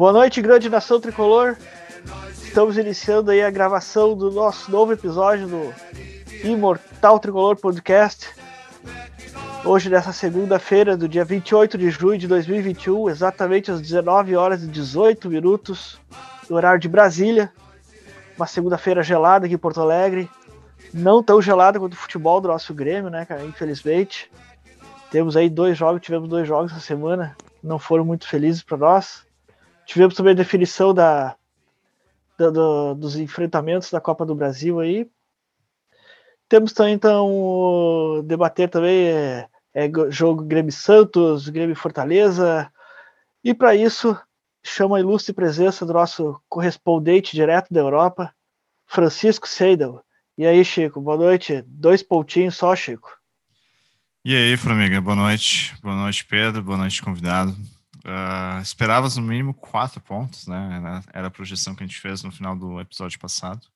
Boa noite, grande nação tricolor. Estamos iniciando aí a gravação do nosso novo episódio do Imortal Tricolor Podcast. Hoje, nessa segunda-feira, do dia 28 de junho de 2021, exatamente às 19 horas e 18 minutos, no horário de Brasília. Uma segunda-feira gelada aqui em Porto Alegre. Não tão gelada quanto o futebol do nosso Grêmio, né, cara? Infelizmente. Temos aí dois jogos, tivemos dois jogos essa semana, não foram muito felizes para nós. Tivemos também a definição da, da do, dos enfrentamentos da Copa do Brasil aí. Temos também, então, debater também é, é jogo Grêmio Santos, Grêmio Fortaleza. E para isso, chama a ilustre presença do nosso correspondente direto da Europa, Francisco Seidel. E aí, Chico, boa noite. Dois pontinhos só, Chico. E aí, Flamengo, boa noite. Boa noite, Pedro. Boa noite, convidado. Uh, esperavas no mínimo quatro pontos, né? Era a projeção que a gente fez no final do episódio passado.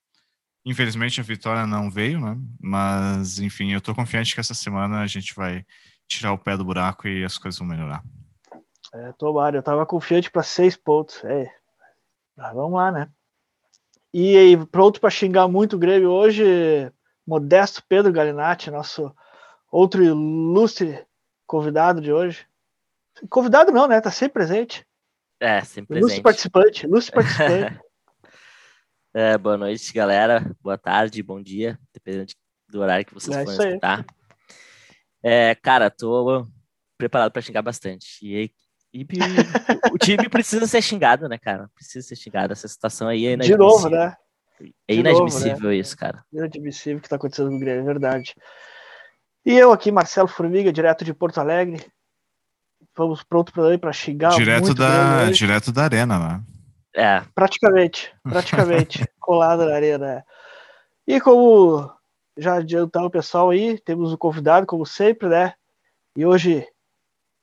Infelizmente a vitória não veio, né? Mas, enfim, eu tô confiante que essa semana a gente vai tirar o pé do buraco e as coisas vão melhorar. É, tomara, eu tava confiante para seis pontos. É. Mas vamos lá, né? E aí, pronto para xingar muito o Grêmio hoje, Modesto Pedro Galinatti, nosso outro ilustre convidado de hoje. Convidado não, né? Tá sempre presente. É, sempre presente. Ilustre participante, ilustre participante. É, boa noite, galera. Boa tarde, bom dia, dependendo do horário que vocês é forem escutar. É, cara, tô preparado para xingar bastante. E, e, o time precisa ser xingado, né, cara? Precisa ser xingado. Essa situação aí é De novo, né? É inadmissível novo, né? isso, cara. Inadmissível o que tá acontecendo com o Grêmio, é verdade. E eu aqui, Marcelo Formiga, direto de Porto Alegre. Vamos pronto para xingar. Direto da, direto da arena, né? É. Praticamente, praticamente, colado na arena. É. E como já adiantar o pessoal aí, temos o um convidado, como sempre, né? E hoje,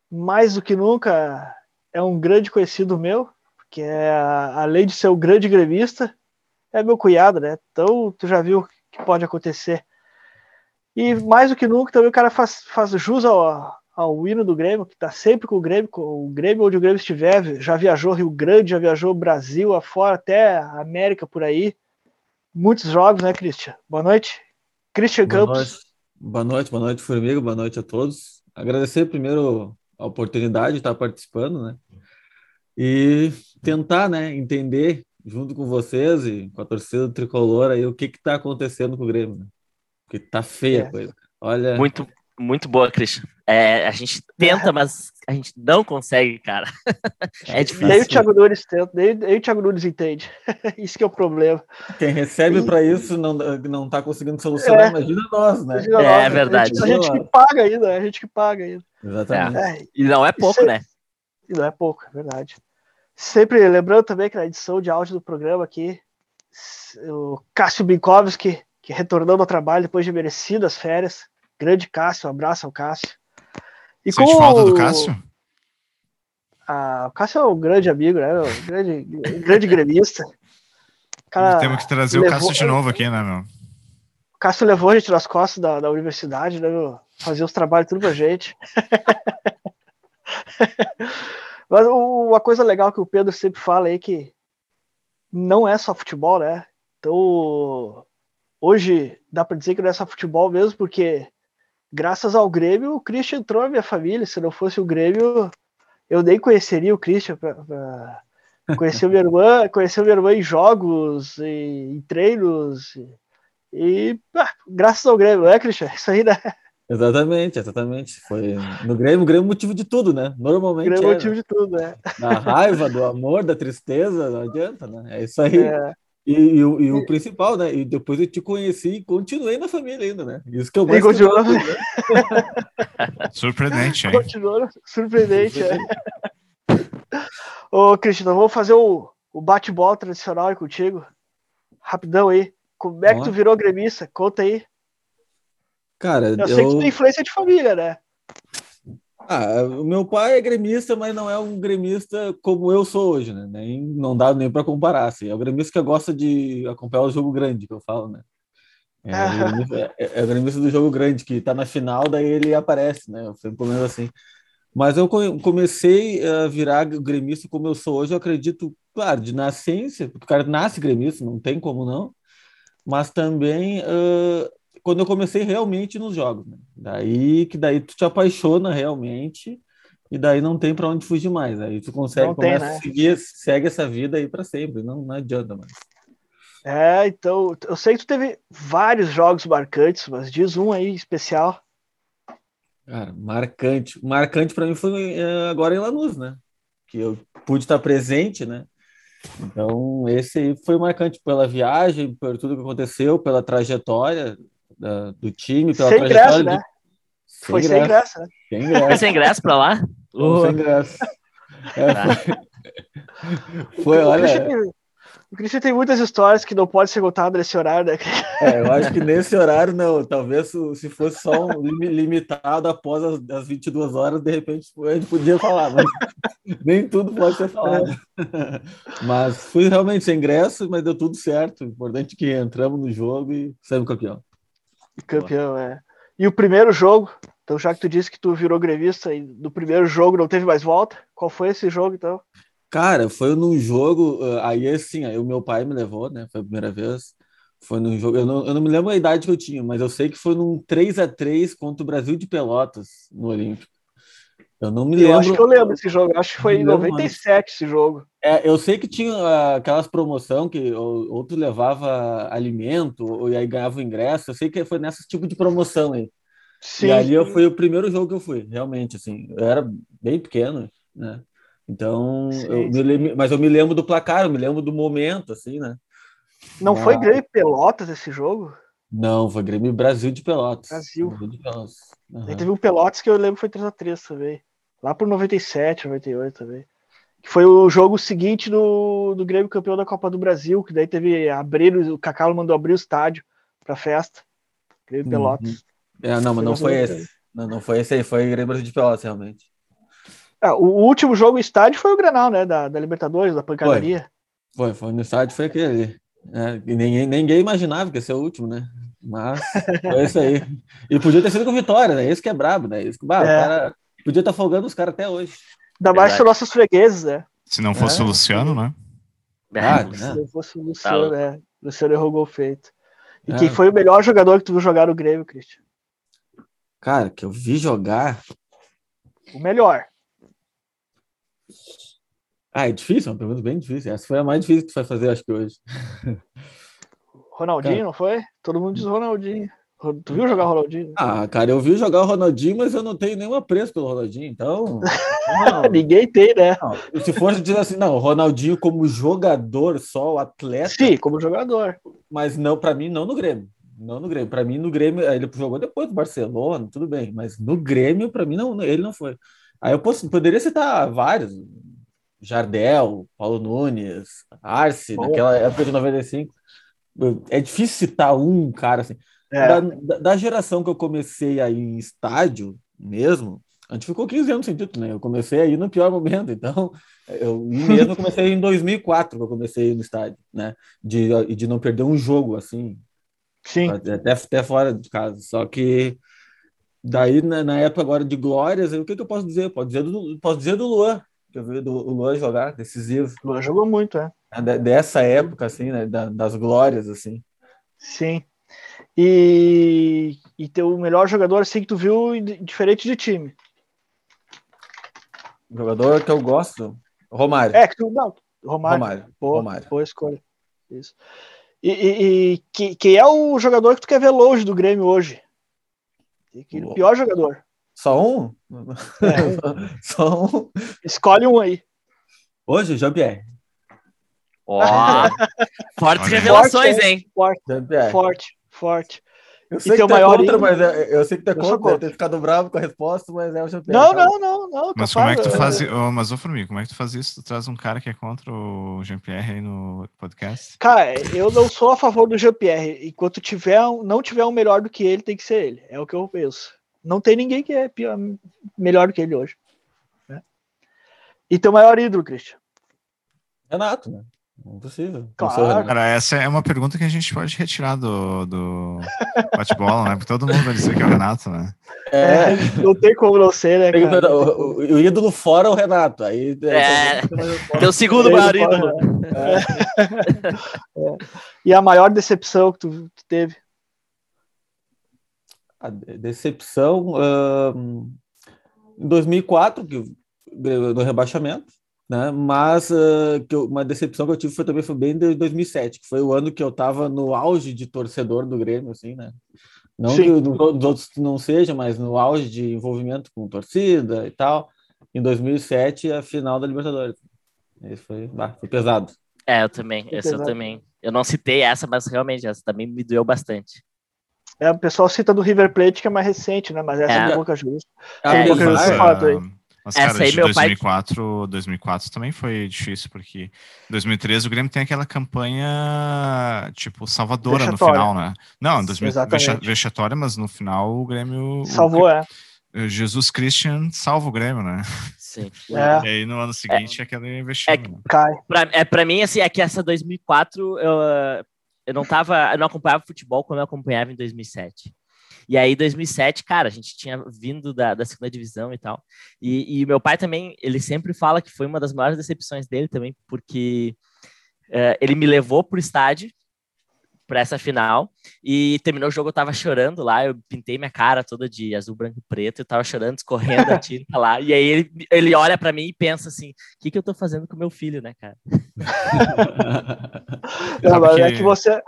mais do que nunca, é um grande conhecido meu, que é, além de ser um grande gremista, é meu cunhado, né? Então, tu já viu o que pode acontecer. E mais do que nunca, também o cara faz, faz jus ao, ao hino do Grêmio, que está sempre com o Grêmio, com o Grêmio onde o Grêmio estiver, já viajou Rio Grande, já viajou Brasil afora, até América por aí. Muitos jogos, né, Christian? Boa noite. Christian boa Campos. Noite. Boa noite, boa noite, Formiga, boa noite a todos. Agradecer primeiro a oportunidade de estar participando, né? E tentar, né, entender junto com vocês e com a torcida do tricolor aí o que que tá acontecendo com o Grêmio, né? Porque tá feia é. a coisa. Olha. Muito, muito boa, Christian. É, a gente tenta, mas a gente não consegue, cara. é difícil. Nem o Thiago Nunes tenta, nem, nem o Thiago Nunes entende. isso que é o problema. Quem recebe para isso não, não tá conseguindo solucionar, é. imagina nós, né? Imagina é, nós, é verdade. A gente, a gente, que paga ainda, a gente que paga ainda. Exatamente. É. E não é pouco, né? E não é pouco, é verdade. Sempre lembrando também que na edição de áudio do programa aqui, o Cássio Binkowski, que retornando ao trabalho depois de merecidas férias, Grande Cássio, um abraço ao Cássio. E Sente falta do Cássio? Ah, o Cássio é um grande amigo, né? Um grande, grande gremista. Cara, Temos que trazer levou... o Cássio de novo aqui, né, meu? O Cássio levou a gente nas costas da, da universidade, né, meu? Fazer os trabalhos tudo pra gente. Mas uma coisa legal que o Pedro sempre fala aí que não é só futebol, né? Então, hoje dá para dizer que não é só futebol mesmo, porque graças ao Grêmio, o Christian entrou na minha família. Se não fosse o Grêmio, eu nem conheceria o Christian. Pra, pra... Conheceu minha irmã, conheceu minha irmã em jogos, em, em treinos. E, e ah, graças ao Grêmio, é, Christian? Isso aí, né? Exatamente, exatamente. Foi no Grêmio, o Grêmio é motivo de tudo, né? Normalmente. Grêmio é motivo de tudo, né? Da raiva, do amor, da tristeza, não adianta, né? É isso aí. É. E, e, e, o, e, o principal, né? E depois eu te conheci e continuei na família ainda, né? Isso que eu mais. Continuou... Né? Surpreendente, hein? Continuou surpreendente, é. Ô, Cristiano, vamos fazer o, o bate-bola tradicional aí contigo. Rapidão aí. Como é que tu virou gremista? Conta aí. Cara, eu, eu sei que tu tem influência de família, né? Ah, o meu pai é gremista, mas não é um gremista como eu sou hoje, né? Nem, não dá nem para comparar. Assim. É o gremista que gosta de acompanhar o jogo grande, que eu falo, né? É, é, é, é, o gremista do jogo grande, que tá na final, daí ele aparece, né? Eu sempre assim. Mas eu comecei a virar gremista como eu sou hoje, eu acredito, claro, de nascença, porque o cara nasce gremista, não tem como não, mas também uh, quando eu comecei realmente nos jogos, né? Daí que daí tu te apaixona realmente e daí não tem para onde fugir mais. Aí tu consegue não começa tem, né? a seguir, segue essa vida aí para sempre, não, não adianta mais. É, então, eu sei que tu teve vários jogos marcantes, mas diz um aí especial. Cara, marcante. Marcante para mim foi é, agora em Lanús, né? Que eu pude estar presente, né? Então, esse aí foi marcante pela viagem, por tudo que aconteceu, pela trajetória da, do time, pela sem trajetória. Ingresso, né? Foi sem graça, né? Sem graça. Foi sem ingresso para lá? Uh. Sem graça. É, tá. foi, foi olha. O Christian tem muitas histórias que não pode ser contado nesse horário, né? É, eu acho que nesse horário não. Talvez se fosse só um limitado após as, as 22 horas, de repente a gente podia falar, mas nem tudo pode ser falado. Mas fui realmente sem ingresso, mas deu tudo certo. O importante é que entramos no jogo e saímos campeão. Campeão, é. E o primeiro jogo, então já que tu disse que tu virou grevista e do primeiro jogo não teve mais volta, qual foi esse jogo então? Cara, foi num jogo. Uh, aí, assim, aí o meu pai me levou, né? Foi a primeira vez. Foi num jogo. Eu não, eu não me lembro a idade que eu tinha, mas eu sei que foi num 3 a 3 contra o Brasil de Pelotas no Olímpico. Eu não me lembro. Eu acho que eu lembro esse jogo. Acho que foi em 97 esse jogo. É, eu sei que tinha uh, aquelas promoção que ou, ou tu levava alimento, ou e aí ganhava o ingresso. Eu sei que foi nesse tipo de promoção aí. Sim. E ali eu, foi o primeiro jogo que eu fui, realmente, assim. Eu era bem pequeno, né? Então, sim, eu sim. Lembro, mas eu me lembro do placar, eu me lembro do momento, assim, né? Não foi Grêmio Pelotas esse jogo? Não, foi Grêmio Brasil de Pelotas. Brasil. Brasil de Pelotas. Uhum. teve um Pelotas que eu lembro foi 3x3 também. Lá por 97, 98 também. Que foi o jogo seguinte do, do Grêmio campeão da Copa do Brasil, que daí teve abrir, o Cacalo mandou abrir o estádio pra festa. Grêmio uhum. Pelotas. É, não, mas não foi esse. Não, não foi esse aí, foi Grêmio Brasil de Pelotas, realmente. É, o último jogo em estádio foi o Granal, né? Da, da Libertadores, da pancadaria. Foi, foi, foi no estádio, foi aquele. É, ninguém, ninguém imaginava que ia ser o último, né? Mas foi isso aí. E podia ter sido com vitória, né? Esse que é brabo, né? Esse, bah, é. o cara podia estar tá folgando os caras até hoje. Ainda mais para nossos fregueses, né? Se não fosse é. o Luciano, né? Ah, né? Se não fosse o Luciano, tá. né? O Luciano errou gol feito. E é. quem foi o melhor jogador que tu viu jogar no Grêmio, Christian? Cara, que eu vi jogar. O melhor. Ah, é difícil, é uma pergunta bem difícil. Essa foi a mais difícil que tu vai fazer, acho que hoje. Ronaldinho, cara. não foi? Todo mundo diz Ronaldinho. Tu viu jogar o Ronaldinho? Ah, cara, eu vi jogar o Ronaldinho, mas eu não tenho nenhum apreço pelo Ronaldinho, então. Ninguém tem, né? Não, se fosse dizer assim, não, o Ronaldinho como jogador só, o atleta. Sim, como jogador. Mas não, para mim, não no Grêmio. Não no Grêmio. Para mim, no Grêmio, ele jogou depois do Barcelona, tudo bem, mas no Grêmio, para mim, não, ele não foi. Aí eu posso, poderia citar vários, Jardel, Paulo Nunes, Arce, Bom. naquela época de 95. É difícil citar um cara assim. É. Da, da, geração que eu comecei aí em estádio mesmo, a gente ficou 15 anos sem título, né? Eu comecei aí no pior momento, então eu mesmo comecei em 2004 que eu comecei no estádio, né? De, de não perder um jogo assim. Sim. Até, até fora de casa. Só que Daí, na, na, época agora de glórias, o que, que eu posso dizer? Posso dizer do, posso dizer do Luan, que eu vi do, o Luan jogar, decisivo. O Luan jogou muito, é. é dessa época, assim, né? Da, das glórias, assim. Sim. E, e teu melhor jogador, assim, que tu viu diferente de time? Jogador que eu gosto? Romário. É, que tu, não, Romário. Romário. Boa, Romário. boa escolha. Isso. E, e, e que, que é o jogador que tu quer ver longe do Grêmio hoje? Aquele pior jogador. Só um? É. Só um. Escolhe um aí. Hoje, Jean-Pierre. Ó, oh, fortes revelações, forte, hein? Forte, forte, forte. Eu sei que tu é contra, mas é, eu sei que tu é contra, contra. ter ficado bravo com a resposta, mas é o Jean-Pierre. Não, não, não, não. Mas como é que tu faz isso? Oh, mas, ô Formiga, como é que tu faz isso? Tu traz um cara que é contra o Jean-Pierre aí no podcast? Cara, eu não sou a favor do Jean-Pierre. Enquanto tiver, não tiver um melhor do que ele, tem que ser ele. É o que eu penso. Não tem ninguém que é pior, melhor do que ele hoje. Né? E teu maior ídolo, Christian? Renato, né? Impossível. Claro. Cara, essa é uma pergunta que a gente pode retirar do, do bate-bola, né? Porque todo mundo vai dizer que é o Renato, né? É, não tem como não ser, né, cara? O, o, o ídolo fora é o Renato. Aí, é, teu segundo maior ídolo. É. É. E a maior decepção que tu, tu teve? A decepção uh, em 2004, que no rebaixamento, né? Mas uh, que eu, uma decepção que eu tive foi também foi bem em 2007, que foi o ano que eu estava no auge de torcedor do Grêmio, assim, né? Não Sim. que os outros não seja, mas no auge de envolvimento com torcida e tal. Em 2007, a final da Libertadores. Isso foi, bah, foi pesado. É, eu também. Foi essa pesado. eu também. Eu não citei essa, mas realmente essa também me doeu bastante. É, o pessoal cita do River Plate, que é mais recente, né? Mas essa é, é pouca justa. É, é, pouca justa fato Mas, cara, Essa aí, de 2004, pai... 2004 também foi difícil, porque em 2013 o Grêmio tem aquela campanha, tipo, salvadora no final, né? Não, 2000, vexatória, mas no final o Grêmio... Salvou, o, é. Jesus Christian salva o Grêmio, né? Sim. É. E aí no ano seguinte é, aquele investimento. É, né? cai. Pra, é, pra mim, assim, é que essa 2004 eu, eu não tava, eu não acompanhava futebol como eu acompanhava em 2007. E aí, 2007, cara, a gente tinha vindo da, da segunda divisão e tal. E, e meu pai também, ele sempre fala que foi uma das maiores decepções dele também, porque uh, ele me levou pro estádio para essa final e terminou o jogo eu tava chorando lá, eu pintei minha cara toda de azul, branco e preto, eu tava chorando, escorrendo a tinta lá, e aí ele, ele olha para mim e pensa assim, o que que eu tô fazendo com meu filho, né, cara? Não, mas é que você,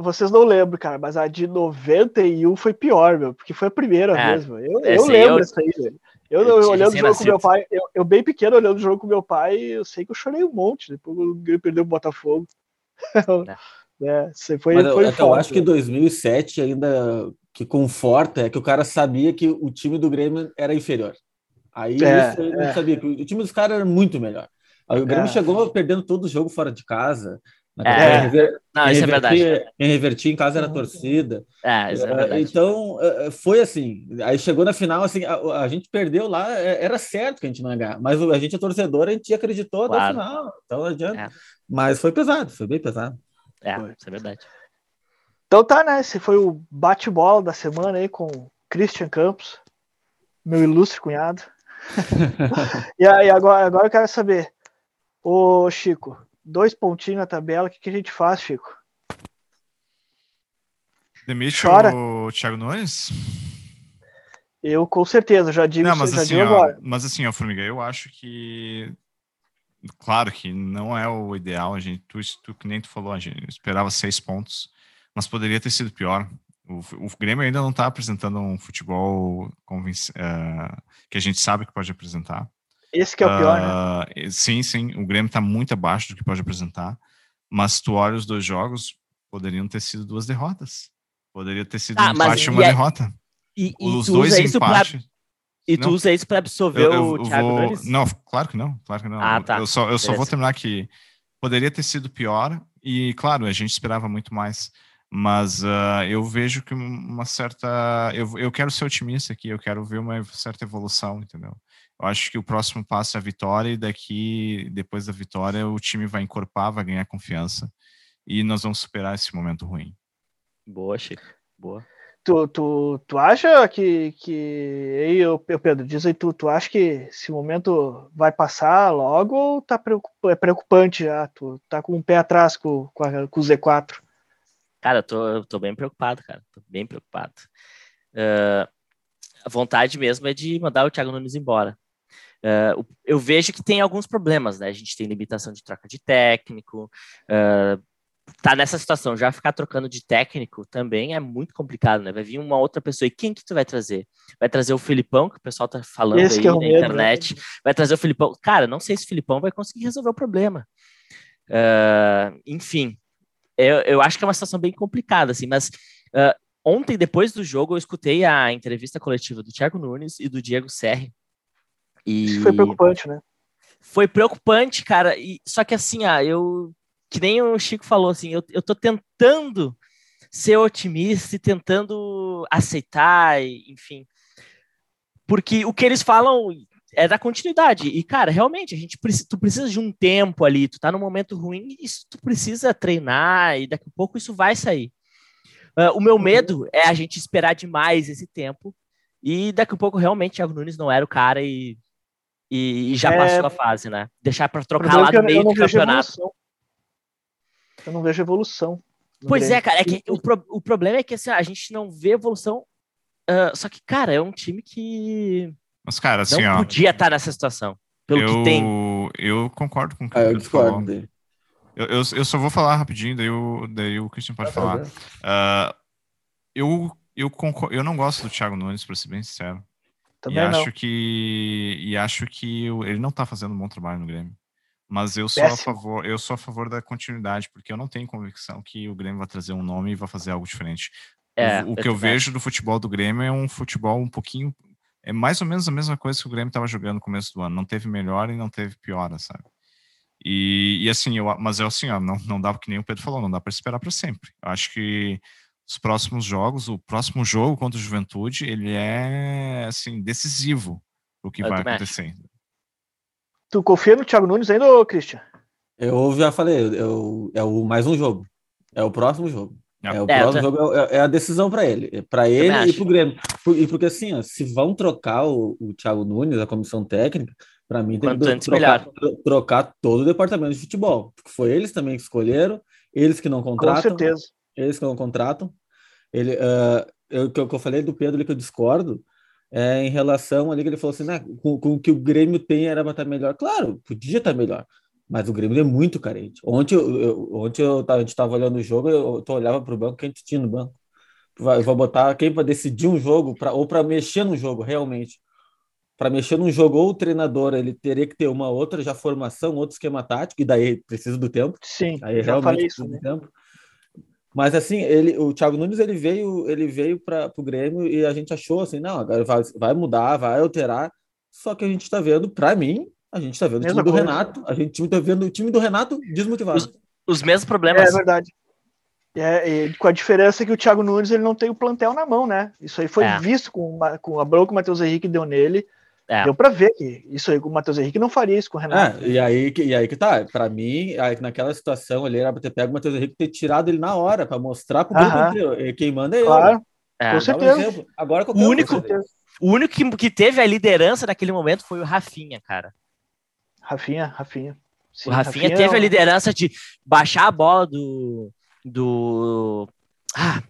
vocês não lembram, cara, mas a de 91 foi pior, meu, porque foi a primeira é, mesmo. Eu, eu lembro isso aí, velho. Eu, eu, eu olhando o jogo com meu pai, eu, eu, bem pequeno olhando o jogo com meu pai, eu sei que eu chorei um monte depois ele perdeu o Botafogo. É. é, foi, Mas foi eu, eu acho que 2007 ainda que conforta é que o cara sabia que o time do Grêmio era inferior. Aí é, isso ele é. não sabia que o time dos caras era muito melhor. Aí o Grêmio é. chegou perdendo todo o jogo fora de casa. É, rever, não, isso é verdade. Em revertir em casa era torcida. É, isso é verdade. Então, é, é, foi assim. Aí chegou na final, assim, a, a, gente perdeu lá, era certo que a gente não ia ganhar, mas a gente é torcedor, a gente acreditou claro. até o final. Então não adianta. É. Mas foi pesado, foi bem pesado. É, foi. isso é verdade. Então tá, né? Esse foi o bate-bola da semana aí com Christian Campos, meu ilustre cunhado. e aí, agora, agora eu quero saber, ô Chico, dois pontinhos na tabela, o que, que a gente faz, Chico? Demite Chora. o Thiago Nunes? Eu com certeza, já digo, não, mas já assim, digo ó, agora. Mas assim, ó, Formiga, eu acho que. Claro que não é o ideal, a gente, tu, tu que nem tu falou, a gente esperava seis pontos, mas poderia ter sido pior. O, o Grêmio ainda não está apresentando um futebol uh, que a gente sabe que pode apresentar. Esse que é o pior, uh, né? Sim, sim. O Grêmio está muito abaixo do que pode apresentar. Mas tu olha os dois jogos, poderiam ter sido duas derrotas. Poderia ter sido ah, um empate e uma é... derrota. E, e os dois empates. Pra... E tu não, usa isso para absorver eu, eu, o Thiago vou... Nunes? Não, claro que não, claro que não. Ah, tá. Eu só, eu só vou terminar que poderia ter sido pior e, claro, a gente esperava muito mais. Mas uh, eu vejo que uma certa. Eu, eu quero ser otimista aqui, eu quero ver uma certa evolução, entendeu? Eu acho que o próximo passo é a vitória e daqui, depois da vitória, o time vai encorpar, vai ganhar confiança e nós vamos superar esse momento ruim. Boa, Chico. Boa. Tu, tu, tu acha que, que aí, eu, Pedro, diz aí tu, tu acha que esse momento vai passar logo ou tá é preocupante já? Tu tá com um pé atrás com, com, a, com o Z4? Cara, eu tô, eu tô bem preocupado, cara. Tô bem preocupado. Uh, a vontade mesmo é de mandar o Thiago Nunes embora. Uh, eu vejo que tem alguns problemas, né? A gente tem limitação de troca de técnico, uh, tá nessa situação, já ficar trocando de técnico também é muito complicado, né? Vai vir uma outra pessoa e quem que tu vai trazer? Vai trazer o Filipão, que o pessoal tá falando Esse aí é na medo, internet, né? vai trazer o Filipão. Cara, não sei se o Filipão vai conseguir resolver o problema. Uh, enfim, eu, eu acho que é uma situação bem complicada, assim, mas uh, ontem, depois do jogo, eu escutei a entrevista coletiva do Thiago Nunes e do Diego Serri, e... Isso foi preocupante, né? Foi preocupante, cara. E, só que assim, ah, eu. Que nem o Chico falou, assim, eu, eu tô tentando ser otimista e tentando aceitar, enfim. Porque o que eles falam é da continuidade. E, cara, realmente, a gente precisa, tu precisa de um tempo ali, tu tá num momento ruim, e isso tu precisa treinar, e daqui a pouco isso vai sair. Uh, o meu medo é a gente esperar demais esse tempo, e daqui a pouco realmente Thiago Nunes não era o cara e, e, e já é... passou a fase, né? Deixar para trocar lá no meio do campeonato. Eu não vejo evolução. Pois Grêmio. é, cara, é que o, pro, o problema é que assim, a gente não vê evolução. Uh, só que, cara, é um time que mas, cara, assim, não ó. podia estar nessa situação. Pelo eu, que tem. Eu concordo com o que ah, eu falou. Eu, eu, eu, só vou falar rapidinho, daí o, daí o Christian pode ah, falar. Uh, eu, eu, concordo, eu não gosto do Thiago Nunes, para ser bem sincero. Também e não. acho que e acho que ele não tá fazendo um bom trabalho no Grêmio. Mas eu sou Péssimo. a favor, eu sou a favor da continuidade, porque eu não tenho convicção que o Grêmio vai trazer um nome e vai fazer algo diferente. É, o, o que eu vejo do futebol do Grêmio é um futebol um pouquinho é mais ou menos a mesma coisa que o Grêmio estava jogando no começo do ano. Não teve melhor e não teve piora, sabe? E, e assim, eu, mas é assim, ó, não, não dá, que nem o Pedro falou, não dá para esperar para sempre. Eu acho que os próximos jogos, o próximo jogo contra o Juventude, ele é assim decisivo o que eu vai acontecer. Tu confia no Thiago Nunes ainda, Christian? Eu já falei, eu, é o mais um jogo. É o próximo jogo. É, o é, próximo jogo é, é, a decisão para ele, é para ele e para o Grêmio. E porque assim, ó, se vão trocar o, o Thiago Nunes, a comissão técnica, para mim tem Quanto que trocar, trocar, todo o departamento de futebol. Porque foi eles também que escolheram, eles que não contratam. Com certeza. Eles que não contratam. Ele, uh, eu, que, eu falei do Pedro ali que eu discordo, é em relação ali que ele falou assim, né, com, com o que o Grêmio tem era para estar melhor. Claro, podia estar melhor. Mas o Grêmio é muito carente. Ontem, eu, eu ontem eu, a gente estava olhando o jogo, eu, eu olhava para o banco, quem tinha no banco? Vai, vou botar quem para decidir um jogo, pra, ou para mexer no jogo, realmente. Para mexer num jogo, ou o treinador ele teria que ter uma outra já formação, outro esquema tático, e daí precisa do tempo. Sim, aí realmente isso, né? do tempo. Mas assim, ele, o Thiago Nunes ele veio, ele veio para o Grêmio e a gente achou assim, não, agora vai, vai mudar, vai alterar. Só que a gente está vendo, para mim, a gente está vendo Mesma o time do Renato, a gente está vendo o time do Renato desmotivado. Os, os mesmos problemas. É, é verdade. É, com a diferença que o Thiago Nunes ele não tem o plantel na mão, né? Isso aí foi é. visto com, com a bronca que o Matheus Henrique deu nele. É. Deu para ver que isso aí, o Matheus Henrique não faria isso com o Renato. É, e, aí, e aí que tá, para mim, aí, naquela situação ali, era pra ter pego o Matheus Henrique e ter tirado ele na hora, para mostrar pro grupo quem manda é claro. eu. Com certeza. Um Agora, o único, o único que, que teve a liderança naquele momento foi o Rafinha, cara. Rafinha, Rafinha. Sim, o Rafinha, Rafinha teve é a liderança de baixar a bola do. do. Ah,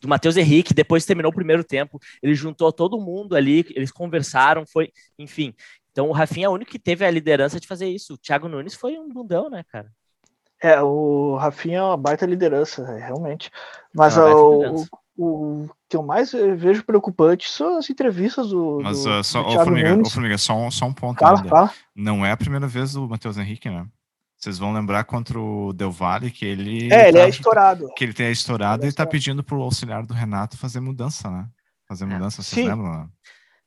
do Matheus Henrique, depois terminou o primeiro tempo. Ele juntou todo mundo ali, eles conversaram, foi. Enfim. Então o Rafinha é o único que teve a liderança de fazer isso. O Thiago Nunes foi um bundão, né, cara? É, o Rafinha é uma baita liderança, realmente. Mas é o, o que eu mais vejo preocupante são as entrevistas do. Mas do, uh, só, do ô, Formiga, ô, Formiga, só, um, só um ponto. Fala, fala. Não é a primeira vez do Matheus Henrique, né? Vocês vão lembrar contra o Del Valle que ele. É, ele tá, é estourado. Que ele tem estourado e está pedindo para o auxiliar do Renato fazer mudança, né? Fazer é. mudança, vocês Sim. lembram? Né?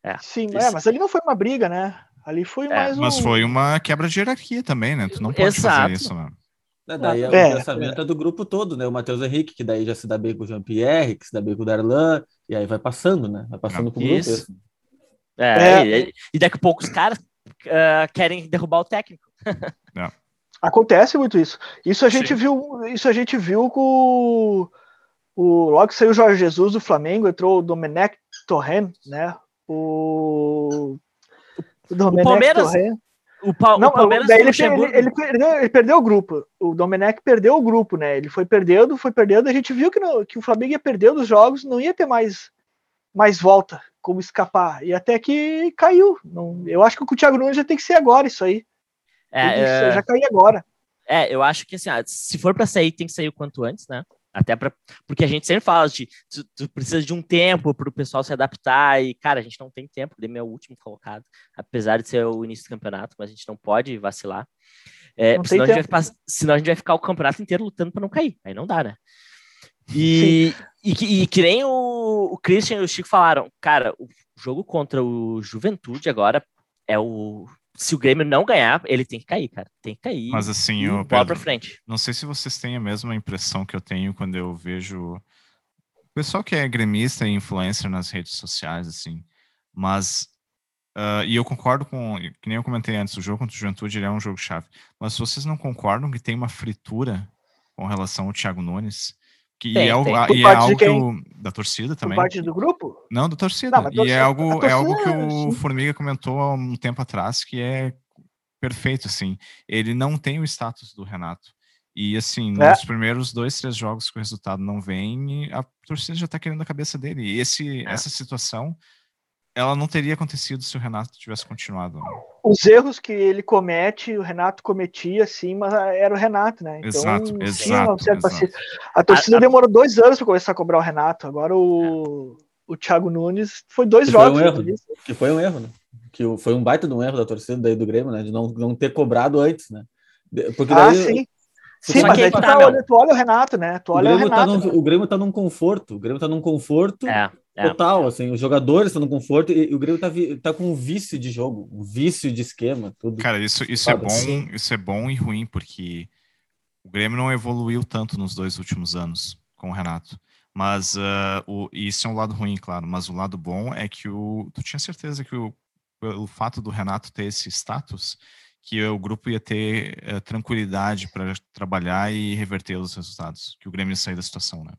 É. Sim, é, mas ali não foi uma briga, né? Ali foi é, mais um. Mas foi uma quebra de hierarquia também, né? Tu não pode Exato. fazer isso, né? Né, daí é, o pensamento é. é. do grupo todo, né? O Matheus Henrique, que daí já se dá bem com o Jean-Pierre, que se dá bem com o Darlan, e aí vai passando, né? Vai passando pro grupo. Isso. É, é. E, e, daqui a pouco os caras uh, querem derrubar o técnico. É. Acontece muito isso. Isso a gente Sim. viu, isso a gente viu com o, logo que saiu o Jorge Jesus do Flamengo, entrou o Domenech Torren, né? O, o Domenech o Palmeiras, Torren. O, pa não, o Palmeiras ele, ele, ele, perdeu, ele, perdeu, o grupo. O Domenech perdeu o grupo, né? Ele foi perdendo, foi perdendo. A gente viu que, no, que o Flamengo ia perdendo os jogos, não ia ter mais, mais volta, como escapar. E até que caiu. Não, eu acho que o Thiago Nunes já tem que ser agora isso aí. É, é... Já caiu agora. É, eu acho que assim, ah, se for para sair, tem que sair o quanto antes, né? Até para porque a gente sempre fala de tu, tu precisa de um tempo para o pessoal se adaptar e cara, a gente não tem tempo, o Grêmio é o último colocado, apesar de ser o início do campeonato, mas a gente não pode vacilar. É, senão, a gente vai ficar, senão a gente vai ficar o campeonato inteiro lutando para não cair. Aí não dá, né? E, e, e, e, que nem o, o Christian e o Chico falaram, cara, o jogo contra o Juventude agora é o se o Grêmio não ganhar, ele tem que cair, cara. Tem que cair. Mas assim, o Pedro, pra frente. Não sei se vocês têm a mesma impressão que eu tenho quando eu vejo o pessoal que é gremista e influencer nas redes sociais, assim. Mas Uh, e eu concordo com, que nem eu comentei antes, o jogo contra o Juventude é um jogo chave. Mas vocês não concordam que tem uma fritura com relação ao Thiago Nunes, que tem, é algo, e é algo que o, da torcida também. Por parte do grupo? Não, da torcida. Não, torcida e é algo, torcida, é algo que o. Formiga comentou há um tempo atrás, que é perfeito, assim. Ele não tem o status do Renato. E assim, é. nos primeiros dois, três jogos que o resultado não vem, a torcida já tá querendo a cabeça dele. E esse, é. essa situação ela não teria acontecido se o Renato tivesse continuado. Né? Os erros que ele comete, o Renato cometia, sim, mas era o Renato, né? Então, exato, sim, exato, exato. A torcida a, demorou dois anos para começar a cobrar o Renato. Agora o, o Thiago Nunes foi dois que jogos. Foi um erro, que foi um erro, né? Que foi um baita de um erro da torcida daí do Grêmio, né? De não, não ter cobrado antes, né? Porque ah, daí, ah, sim. Sim, mas aí tu, tá, olha, tu olha o Renato, né? Tu olha o, Grêmio o tá Renato. Tá num, né? O Grêmio tá num conforto. O Grêmio tá num conforto é, é. Total, assim. Os jogadores estão num conforto e, e o Grêmio tá, tá com um vício de jogo, um vício de esquema, tudo. Cara, isso, isso é bom, assim. isso é bom e ruim, porque o Grêmio não evoluiu tanto nos dois últimos anos com o Renato. Mas uh, o, isso é um lado ruim, claro. Mas o lado bom é que o, tu tinha certeza que o, o fato do Renato ter esse status que o grupo ia ter é, tranquilidade para trabalhar e reverter os resultados, que o Grêmio ia sair da situação, né?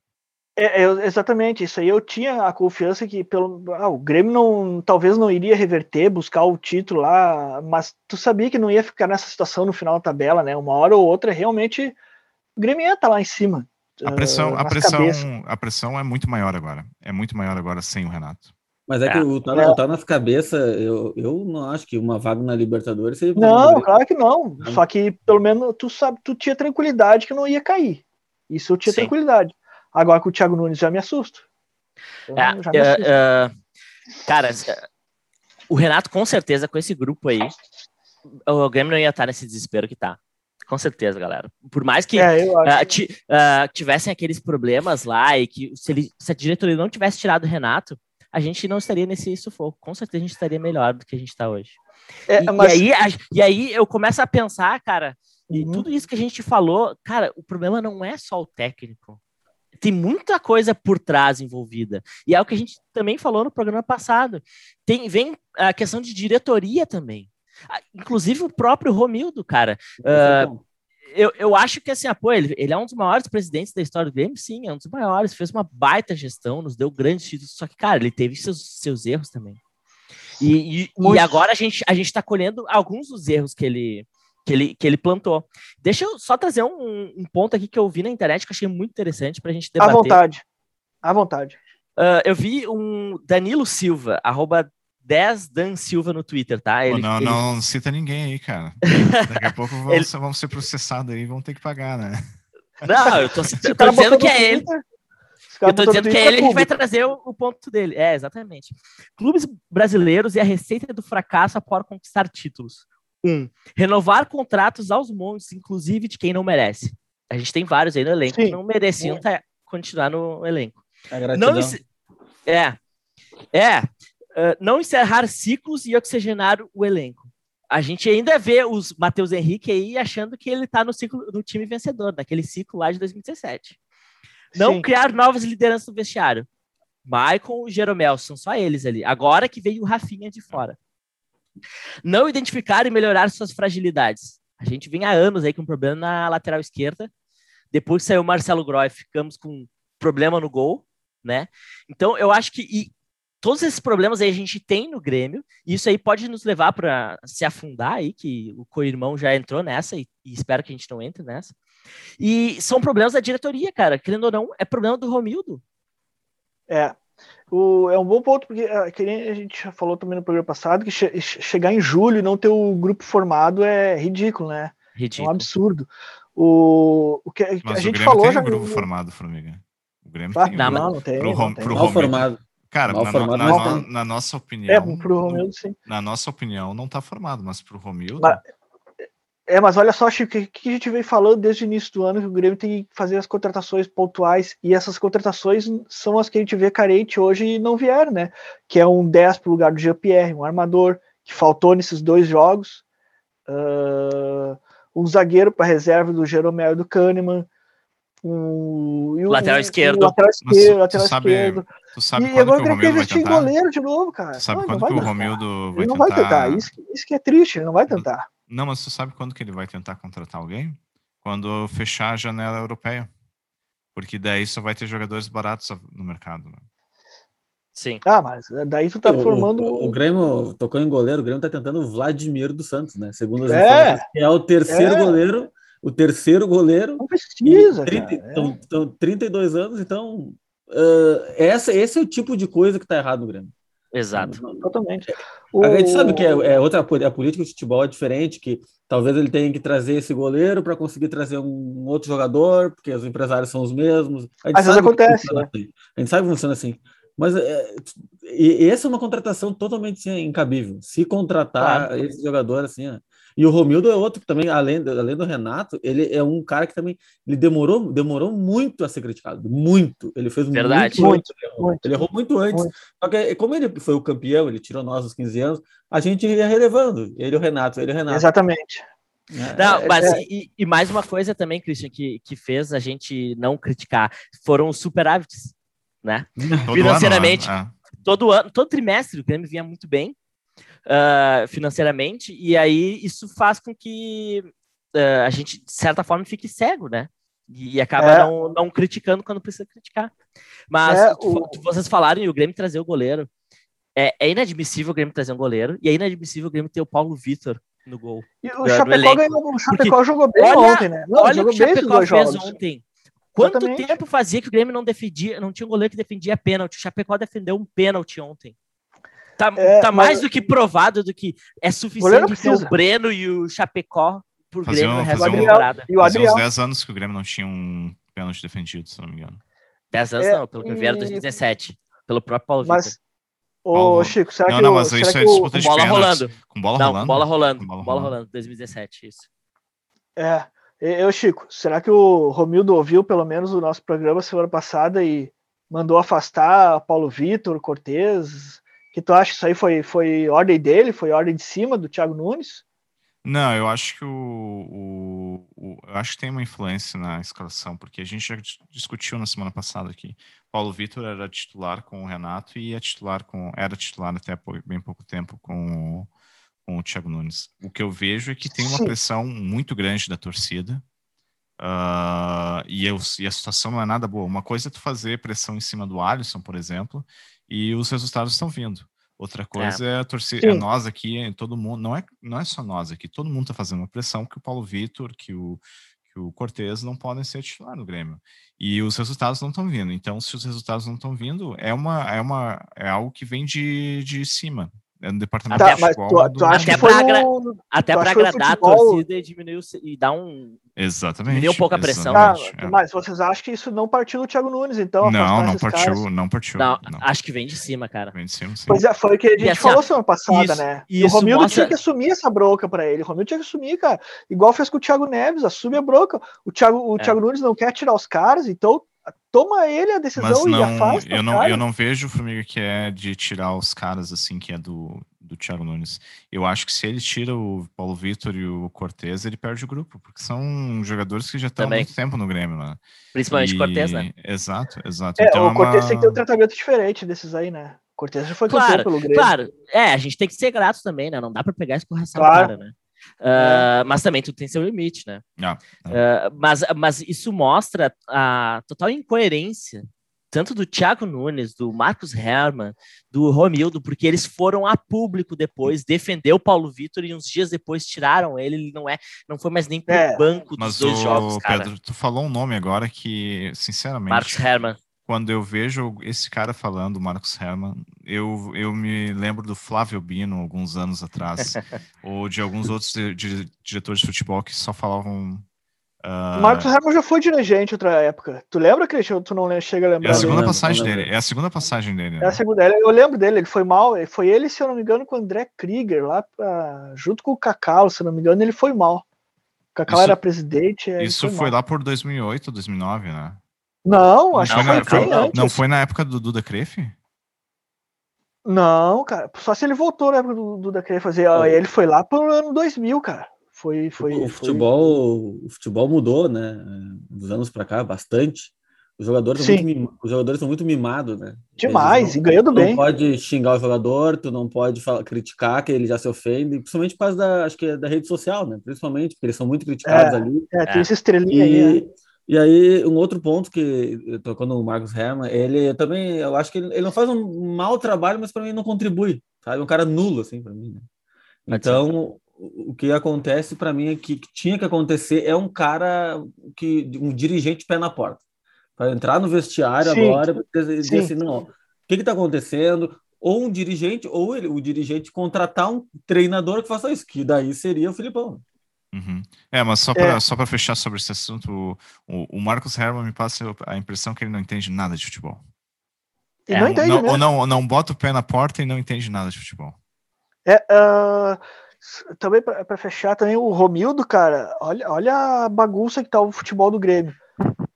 É, é, exatamente, isso aí eu tinha a confiança que pelo, ah, o Grêmio não, talvez não iria reverter, buscar o título lá, mas tu sabia que não ia ficar nessa situação no final da tabela, né? Uma hora ou outra, realmente, o Grêmio ia estar tá lá em cima. A pressão, uh, a, pressão, a pressão é muito maior agora, é muito maior agora sem o Renato. Mas é, é que o tá, é. tá nas cabeças, eu, eu não acho que uma vaga na Libertadores seja. Não, claro que não. não. Só que pelo menos tu sabe, tu tinha tranquilidade que não ia cair. Isso eu tinha Sim. tranquilidade. Agora com o Thiago Nunes já me assusto. É, me é, assusto. É, cara, o Renato com certeza com esse grupo aí, o Grêmio não ia estar nesse desespero que tá. Com certeza, galera. Por mais que uh, uh, tivessem aqueles problemas lá e que se, ele, se a diretoria não tivesse tirado o Renato, a gente não estaria nesse sufoco. Com certeza a gente estaria melhor do que a gente está hoje. É, e, mas... e, aí, a, e aí eu começo a pensar, cara, e uhum. tudo isso que a gente falou, cara, o problema não é só o técnico. Tem muita coisa por trás envolvida. E é o que a gente também falou no programa passado. Tem, vem a questão de diretoria também. Inclusive o próprio Romildo, cara. Uh, eu, eu acho que assim, ah, pô, ele, ele é um dos maiores presidentes da história do Grêmio, sim, é um dos maiores, fez uma baita gestão, nos deu grandes títulos, só que, cara, ele teve seus, seus erros também. E, e, e agora a gente, a gente tá colhendo alguns dos erros que ele, que ele, que ele plantou. Deixa eu só trazer um, um ponto aqui que eu vi na internet que eu achei muito interessante pra gente debater. À vontade, à vontade. Uh, eu vi um Danilo Silva, arroba 10 Dan Silva no Twitter, tá? Ele, não, ele... não cita ninguém aí, cara. Daqui a pouco vamos, ele... vamos ser processados aí, vão ter que pagar, né? Não, eu tô, eu tô dizendo que é ele. Eu tô dizendo que é ele, a gente vai trazer o, o, ponto dele. É, exatamente. Clubes brasileiros e a receita do fracasso após conquistar títulos. Um, renovar contratos aos montes, inclusive de quem não merece. A gente tem vários aí no elenco Sim. que não mereciam tá, continuar no elenco. Não, é, é, uh, não encerrar ciclos e oxigenar o elenco. A gente ainda vê os Matheus Henrique aí achando que ele está no ciclo no time vencedor, naquele ciclo lá de 2017. Não Sim. criar novas lideranças no vestiário. Michael e Jeromel, são só eles ali. Agora que veio o Rafinha de fora. Não identificar e melhorar suas fragilidades. A gente vem há anos aí com um problema na lateral esquerda. Depois saiu o Marcelo Groy, ficamos com problema no gol, né? Então eu acho que todos esses problemas aí a gente tem no Grêmio, e isso aí pode nos levar para se afundar aí, que o co-irmão já entrou nessa, e, e, espero que a gente não entre nessa. E são problemas da diretoria, cara, querendo ou não, é problema do Romildo. É, o, é um bom ponto, porque ah, que a gente já falou também no programa passado, que che chegar em julho e não ter o grupo formado é ridículo, né? Ridículo. É um absurdo. O, o que Mas a gente Grêmio falou tem já. Um grupo formado, Formiga. O Grêmio ah, tem não, um grupo. Não, tem, pro, não tem. Pro Romildo, formado. Cara, na, formado, na, na, na, nossa opinião. É, pro Romildo, sim. Na nossa opinião, não tá formado, mas pro Romildo. Mas, é, mas olha só, Chico, o que a gente vem falando desde o início do ano que o Grêmio tem que fazer as contratações pontuais, e essas contratações são as que a gente vê carente hoje e não vieram, né? Que é um 10 pro lugar do Jean-Pierre, um armador, que faltou nesses dois jogos, uh, um zagueiro para reserva do Jeromel e do Kahneman, um, lateral um, esquerdo. Um lateral esquerdo, lateral sabe, esquerdo. Tu sabe e agora que o quer investir em goleiro de novo, cara. Tu sabe não, quando que o Romildo vai ele não tentar... vai tentar. Isso, isso que é triste, ele não vai tentar. Não, mas tu sabe quando que ele vai tentar contratar alguém? Quando fechar a janela europeia. Porque daí só vai ter jogadores baratos no mercado. Né? Sim. Ah, mas daí tu tá o, formando. O, o, Grêmio tocou em goleiro, o Grêmio tá tentando o Vladimir dos Santos, né? Segundo as é, é o terceiro é. goleiro. O terceiro goleiro. Não precisa. 30, cara, então, é. então, 32 anos, então. Uh, essa, esse é o tipo de coisa que tá errado no Grêmio. Exato. Totalmente. O... A gente sabe que é, é, outra a política de futebol é diferente, que talvez ele tenha que trazer esse goleiro para conseguir trazer um outro jogador, porque os empresários são os mesmos. Às vezes acontece. Né? Assim. A gente sabe que funciona assim. Mas é, e, essa é uma contratação totalmente assim, incabível. Se contratar claro. esse jogador assim, e o Romildo é outro que também, além, além do Renato, ele é um cara que também ele demorou, demorou muito a ser criticado. Muito. Ele fez Verdade. muito, muito, muito. Ele errou muito antes. Muito. Só que, como ele foi o campeão, ele tirou nós aos 15 anos, a gente ia relevando. Ele e o Renato, ele e o Renato. Exatamente. É, não, é, mas é... E, e, mais uma coisa também, Christian, que, que fez a gente não criticar foram os superávites, né? Todo Financeiramente, ano, né? todo ano, todo trimestre o Grêmio vinha muito bem uh, financeiramente, e aí isso faz com que uh, a gente, de certa forma, fique cego, né? E, acaba é. não, não criticando quando precisa criticar. Mas é, o... vocês falaram e o Grêmio trazer o goleiro. É, é, inadmissível o Grêmio trazer um goleiro, e é inadmissível o Grêmio ter o Paulo Vitor no gol. E o Chapecó, ganhou, o Chapecó Porque jogou bem olha, ontem, né? Não, olha o que o Chapecó fez ontem. Quanto Exatamente. tempo fazia que o Grêmio não defendia, não tinha um goleiro que defendia pênalti? O Chapecó defendeu um pênalti ontem. Tá, é, tá mais do que provado do que é suficiente ter o Breno e o Chapecó por fazer Grêmio um, no resto da temporada. E o Fazia uns 10 anos que o Grêmio não tinha um pênalti defendido, se não me engano. 10 anos é, não, pelo que eu vi era 2017, pelo próprio Paulo mas, Vitor. Ô, Chico, será não, que não, mas isso é disputa de bola pênaltis. rolando. Com bola não, rolando? Bola rolando. Bola, bola rolando, 2017, isso. É. Eu, Chico, será que o Romildo ouviu pelo menos o nosso programa semana passada e mandou afastar Paulo Vitor, Cortez, que tu acha que isso aí foi, foi ordem dele, foi ordem de cima do Thiago Nunes? Não, eu acho que o, o, o, eu acho que tem uma influência na escalação, porque a gente já discutiu na semana passada aqui. Paulo Vitor era titular com o Renato e é titular com era titular até bem pouco tempo com, com o Thiago Nunes. O que eu vejo é que tem uma Sim. pressão muito grande da torcida. Uh, e, eu, e a situação não é nada boa. Uma coisa é tu fazer pressão em cima do Alisson, por exemplo, e os resultados estão vindo. Outra coisa é, é a torcida, é nós aqui, todo mundo, não é, não é só nós aqui, todo mundo está fazendo uma pressão que o Paulo Vitor, que o, que o Cortez não podem ser titular no Grêmio. E os resultados não estão vindo. Então, se os resultados não estão vindo, é, uma, é, uma, é algo que vem de, de cima. É no departamento tá, de futebol. Tu, tu do... Até para um... agradar a torcida e diminuir e dar um. Exatamente. Diminuir um pouco a pressão. Tá, é. Mas vocês acham que isso não partiu do Thiago Nunes, então? Não, não partiu, caras? não partiu. Não, não, acho que vem de cima, cara. Vem de cima, sim. Pois é, foi o que a gente assim, falou semana passada, isso, né? Isso, e o Romildo mostra... tinha que assumir essa bronca pra ele. O Romildo tinha que assumir, cara. Igual fez com o Thiago Neves, assume a bronca. O Thiago, o é. Thiago Nunes não quer tirar os caras, então toma ele a decisão Mas não, e afasta. Eu não, eu não vejo o Formiga que é de tirar os caras assim, que é do, do Thiago Nunes. Eu acho que se ele tira o Paulo Vitor e o Cortez, ele perde o grupo, porque são jogadores que já estão há muito tempo no Grêmio, né? Principalmente o Cortez, né? Exato, exato. É, então, o é Cortez uma... tem que ter um tratamento diferente desses aí, né? O Cortez já foi claro, pelo Grêmio. Claro, é, a gente tem que ser grato também, né? Não dá para pegar esse correção claro. cara, né? Uh, mas também tudo tem seu limite, né? Não, não. Uh, mas, mas isso mostra a total incoerência tanto do Thiago Nunes, do Marcos Herman, do Romildo, porque eles foram a público depois, defender o Paulo Vitor e uns dias depois tiraram ele, ele não é, não foi mais nem pro é, banco dos dois o, jogos, cara. Pedro, tu falou um nome agora que, sinceramente, Marcos Herman. Quando eu vejo esse cara falando, Marcos Herman, eu, eu me lembro do Flávio Bino, alguns anos atrás, ou de alguns outros de, diretores de futebol que só falavam Uh... Marcos Herman já foi dirigente outra época. Tu lembra, Cristian? Tu não chega a lembrar? É a segunda passagem dele. É a segunda passagem dele. Né? É a segunda. Eu lembro dele. Ele foi mal. Foi ele, se eu não me engano, com o André Krieger lá, pra... junto com o Cacau, se eu não me engano, ele foi mal. O Cacau isso, era presidente. Isso foi, foi lá por 2008, 2009, né? Não, acho não, que foi, na, Não foi na época do Duda Crefe? Não, cara. Só se ele voltou na época do Duda Crefe fazer. Ele foi lá pro ano 2000, cara. Foi, foi, o, futebol, foi... o futebol mudou, né? Dos anos para cá, bastante. Os jogadores, são muito, os jogadores são muito mimados, né? Demais, não, e ganhando bem. Não pode xingar o jogador, tu não pode falar, criticar, que ele já se ofende, principalmente por causa da, acho que é da rede social, né? Principalmente, porque eles são muito criticados é, ali. É, tem essa estrelinha e, aí. Né? E aí, um outro ponto que tocou no Marcos Herman, ele também, eu acho que ele, ele não faz um mau trabalho, mas para mim não contribui, sabe? Um cara nulo, assim, para mim, né? Então, o que acontece para mim é que, que tinha que acontecer é um cara que um dirigente pé na porta para entrar no vestiário Sim. agora e dizer assim, não, o que está acontecendo? Ou um dirigente, ou ele, o dirigente contratar um treinador que faça isso, que daí seria o Filipão. Uhum. É, mas só para é. só fechar sobre esse assunto, o, o Marcos Herman me passa a impressão que ele não entende nada de futebol. Ele é, não entende não, Ou não, não bota o pé na porta e não entende nada de futebol. É, uh, também para fechar, também o Romildo, cara, olha, olha a bagunça que tá o futebol do Grêmio.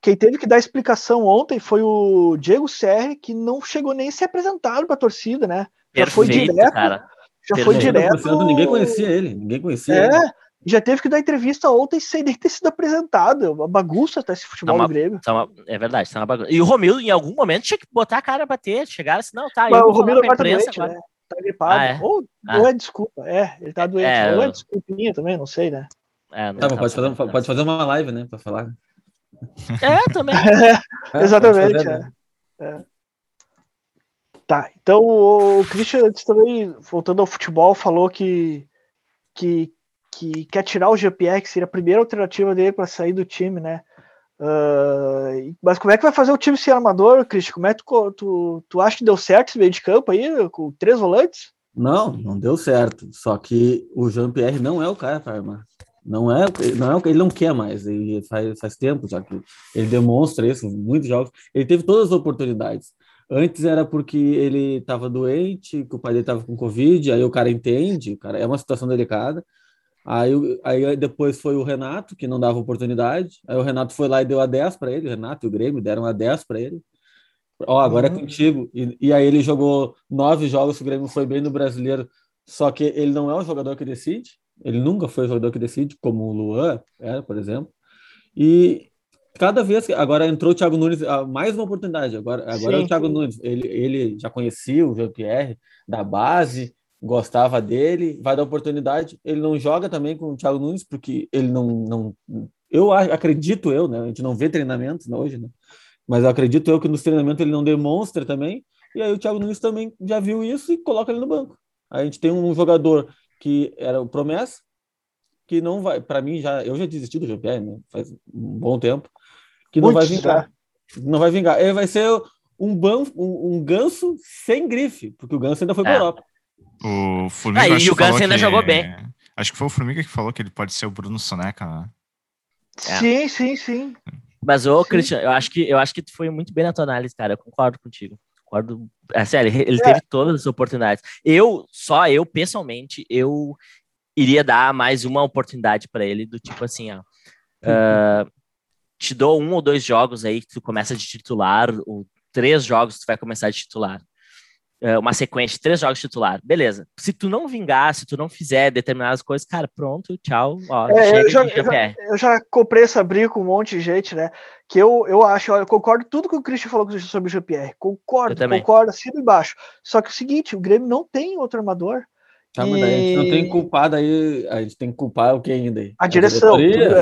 Quem teve que dar explicação ontem foi o Diego Serri, que não chegou nem a ser apresentado para a torcida, né? Já Perfeito, foi direto. Cara. Já Perfeito. foi direto. Ninguém conhecia ele, ninguém conhecia. É, ele. já teve que dar entrevista ontem sem nem ter sido apresentado. É uma bagunça tá esse futebol tá uma, do Grêmio. Tá uma, é verdade, tá uma bagunça. E o Romildo, em algum momento, tinha que botar a cara a bater, chegar assim, não, tá. Mas o Romildo vai doente, né? Tá gripado. Ah, é? Ou, ah. ou é desculpa, é, ele tá doente. É, ou é desculpinha também, não sei, né? É, não, tá, pode, fazer, pode fazer uma live, né, para falar. É, também. é, exatamente. É. É. Tá, então o Christian também, voltando ao futebol, falou que, que, que quer tirar o GPR, que seria a primeira alternativa dele para sair do time, né? Uh, mas como é que vai fazer o time ser armador, Christian? Como é que tu, tu, tu acha que deu certo esse meio de campo aí, com três volantes? Não, não deu certo. Só que o Jean-Pierre não é o cara para armar. Não é, não é, ele não quer mais. Ele faz, faz tempo já que ele demonstra isso, muitos jogos. Ele teve todas as oportunidades. Antes era porque ele estava doente, que o pai dele estava com Covid, aí o cara entende, o cara é uma situação delicada. Aí, aí depois foi o Renato, que não dava oportunidade. Aí o Renato foi lá e deu a 10 para ele, o Renato e o Grêmio deram a 10 para ele. Ó, agora é uhum. é contigo. E, e aí ele jogou nove jogos, o Grêmio foi bem no brasileiro, só que ele não é um jogador que decide. Ele nunca foi o jogador que decide, como o Luan era, por exemplo. E cada vez que agora entrou o Thiago Nunes, ah, mais uma oportunidade. Agora, agora é o Thiago Nunes. Ele, ele já conhecia o Jean-Pierre da base, gostava dele, vai dar oportunidade. Ele não joga também com o Thiago Nunes porque ele não, não eu acredito eu, né? A gente não vê treinamentos hoje, né? Mas eu acredito eu que nos treinamentos ele não demonstra também. E aí o Thiago Nunes também já viu isso e coloca ele no banco. A gente tem um jogador que era o promessa, que não vai, para mim já, eu já desisti do GPR, né? Faz um bom tempo, que não vai vingar. Não vai vingar. Ele vai ser um, ban, um, um ganso sem grife, porque o ganso ainda foi para é. Europa. O Formiga ah, e o ganso ainda que... jogou bem. Acho que foi o Formiga que falou que ele pode ser o Bruno Soneca, né? É. Sim, sim, sim. Mas, ô, Cristian, eu acho que eu acho que tu foi muito bem na tua análise, cara. Eu concordo contigo. Concordo. É sério, ele é. teve todas as oportunidades. Eu, só eu, pessoalmente, eu iria dar mais uma oportunidade para ele, do tipo assim, ó. Uh, te dou um ou dois jogos aí que tu começa de titular, ou três jogos que tu vai começar de titular. É, uma sequência de três jogos titular, beleza. Se tu não vingar, se tu não fizer determinadas coisas, cara, pronto, tchau. Ó, é, eu, já, eu, já, eu, já, comprei essa briga com um monte de gente, né? Que eu, eu acho, eu concordo tudo que o Christian falou sobre o GPR. Concordo, concordo, acima e embaixo. Só que é o seguinte, o Grêmio não tem outro armador. Tá, e... mas a gente não tem culpado aí, a gente tem que culpar o que ainda aí? A, a direção. a,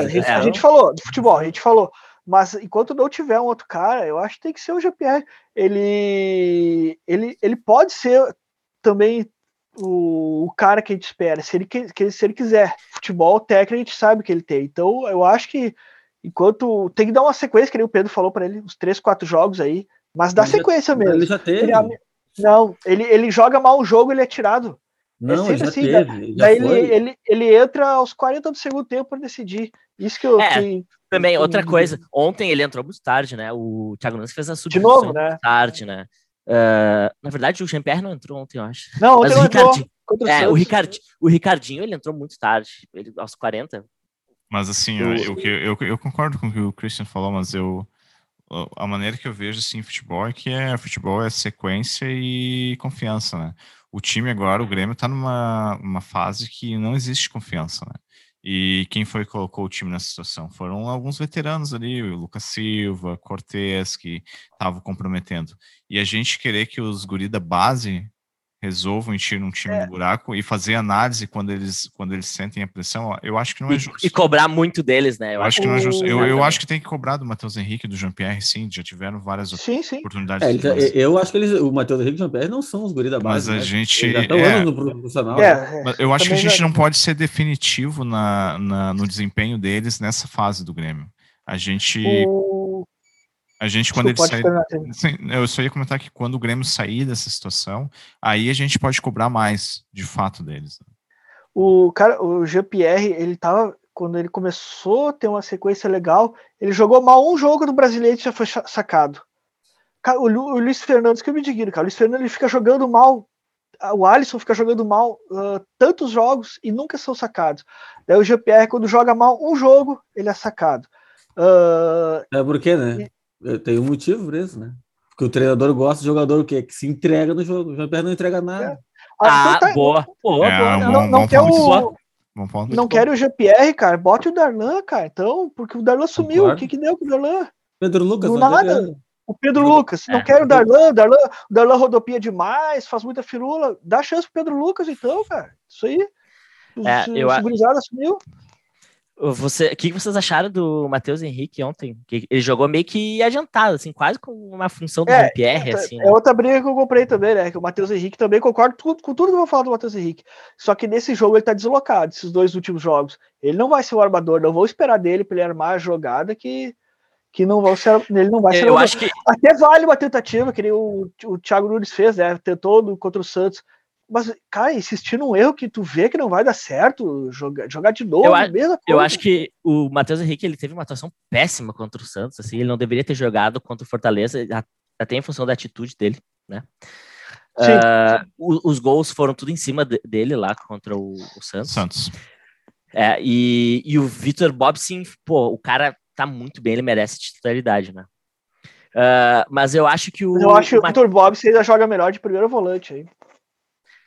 gente, é, a gente falou, do futebol, a gente falou. Mas enquanto não tiver um outro cara, eu acho que tem que ser o GPR. Ele, ele, ele pode ser também o, o cara que a gente espera, se ele, que, se ele quiser. Futebol técnico, a gente sabe que ele tem. Então, eu acho que enquanto tem que dar uma sequência, que nem o Pedro falou para ele, uns três, quatro jogos aí, mas dá ele sequência já, mesmo. Ele já teve. Ele, não, ele, ele joga mal o jogo, ele é tirado. Não, é ele já assim, teve. Daí, daí ele, ele, ele entra aos 40 do segundo tempo para decidir. Isso que eu. É, também, outra coisa. Ontem ele entrou muito tarde, né? O Thiago Nunes fez a substituição De novo, né? tarde, né? Uh, na verdade, o Jean-Pierre não entrou ontem, eu acho. Não, ontem Mas o Ricardinho, é, o, Ricard, o Ricardinho, ele entrou muito tarde, ele, aos 40. Mas assim, eu, eu, eu, eu, concordo com o que o Christian falou, mas eu a maneira que eu vejo assim futebol é que é futebol é sequência e confiança, né? O time agora, o Grêmio, está numa uma fase que não existe confiança, né? E quem foi que colocou o time nessa situação? Foram alguns veteranos ali, o Lucas Silva, Cortez, que estavam comprometendo. E a gente querer que os guri da base resolvam encher um time é. do buraco e fazer análise quando eles, quando eles sentem a pressão, eu acho que não é justo. E, e cobrar muito deles, né? Eu, eu acho que não é justo. Eu, eu acho que tem que cobrar do Matheus Henrique e do Jean-Pierre, sim, já tiveram várias sim, sim. oportunidades. É, eu acho que eles, o Matheus Henrique e o Jean-Pierre não são os guri da base. Mas a né? gente. Eles já é, no profissional. É, né? Eu acho que a gente não pode ser definitivo na, na, no desempenho deles nessa fase do Grêmio. A gente. O... A gente, quando ele sair. Eu só ia comentar que quando o Grêmio sair dessa situação, aí a gente pode cobrar mais, de fato, deles. O cara, o Jean-Pierre, ele tava. Quando ele começou a ter uma sequência legal, ele jogou mal um jogo do brasileiro e já foi sacado. O, o Luiz Fernandes, que eu me digo, cara, o Luiz Fernandes ele fica jogando mal. O Alisson fica jogando mal uh, tantos jogos e nunca são sacados. Daí o Jean-Pierre, quando joga mal um jogo, ele é sacado. Uh, é porque, né? E, tem um motivo por isso, né? Porque o treinador gosta de jogador o quê? Que se entrega no jogo. O Jean-Pierre não entrega nada. É. Ah, ah tá... boa. boa, é, boa. não, não quer o... Não quer o GPR, cara. Bote o Darlan, cara. Então, porque o Darlan sumiu. Concordo. O que, que deu com o Darlan? Pedro Lucas. Do nada. O Pedro Lucas. Não é. quer o Darlan. Darlan. O Darlan rodopia demais, faz muita firula. Dá chance pro Pedro Lucas, então, cara. Isso aí. É, eu... O sumiu. Você, o que vocês acharam do Matheus Henrique ontem? Que ele jogou meio que adiantado, assim, quase com uma função do é, Pierre, é, assim. É né? outra briga que eu comprei também, né? Que o Matheus Henrique também concordo com, com tudo que eu vou falar do Matheus Henrique. Só que nesse jogo ele tá deslocado, esses dois últimos jogos. Ele não vai ser o armador, não vou esperar dele pra ele armar a jogada que, que não vai ser, ele não vai ser. Eu acho que até vale uma tentativa que o, o Thiago Nunes fez, né? Tentou no, contra o Santos mas, cara, insistir num erro que tu vê que não vai dar certo, jogar, jogar de novo, eu, a, eu acho que o Matheus Henrique ele teve uma atuação péssima contra o Santos, assim, ele não deveria ter jogado contra o Fortaleza, até em função da atitude dele, né? Uh, os gols foram tudo em cima dele lá contra o, o Santos. Santos. É, e, e o Vitor Bobson, pô, o cara tá muito bem, ele merece titularidade, né? Uh, mas eu acho que o. Eu acho que o Vitor Bobson ainda joga melhor de primeiro volante aí.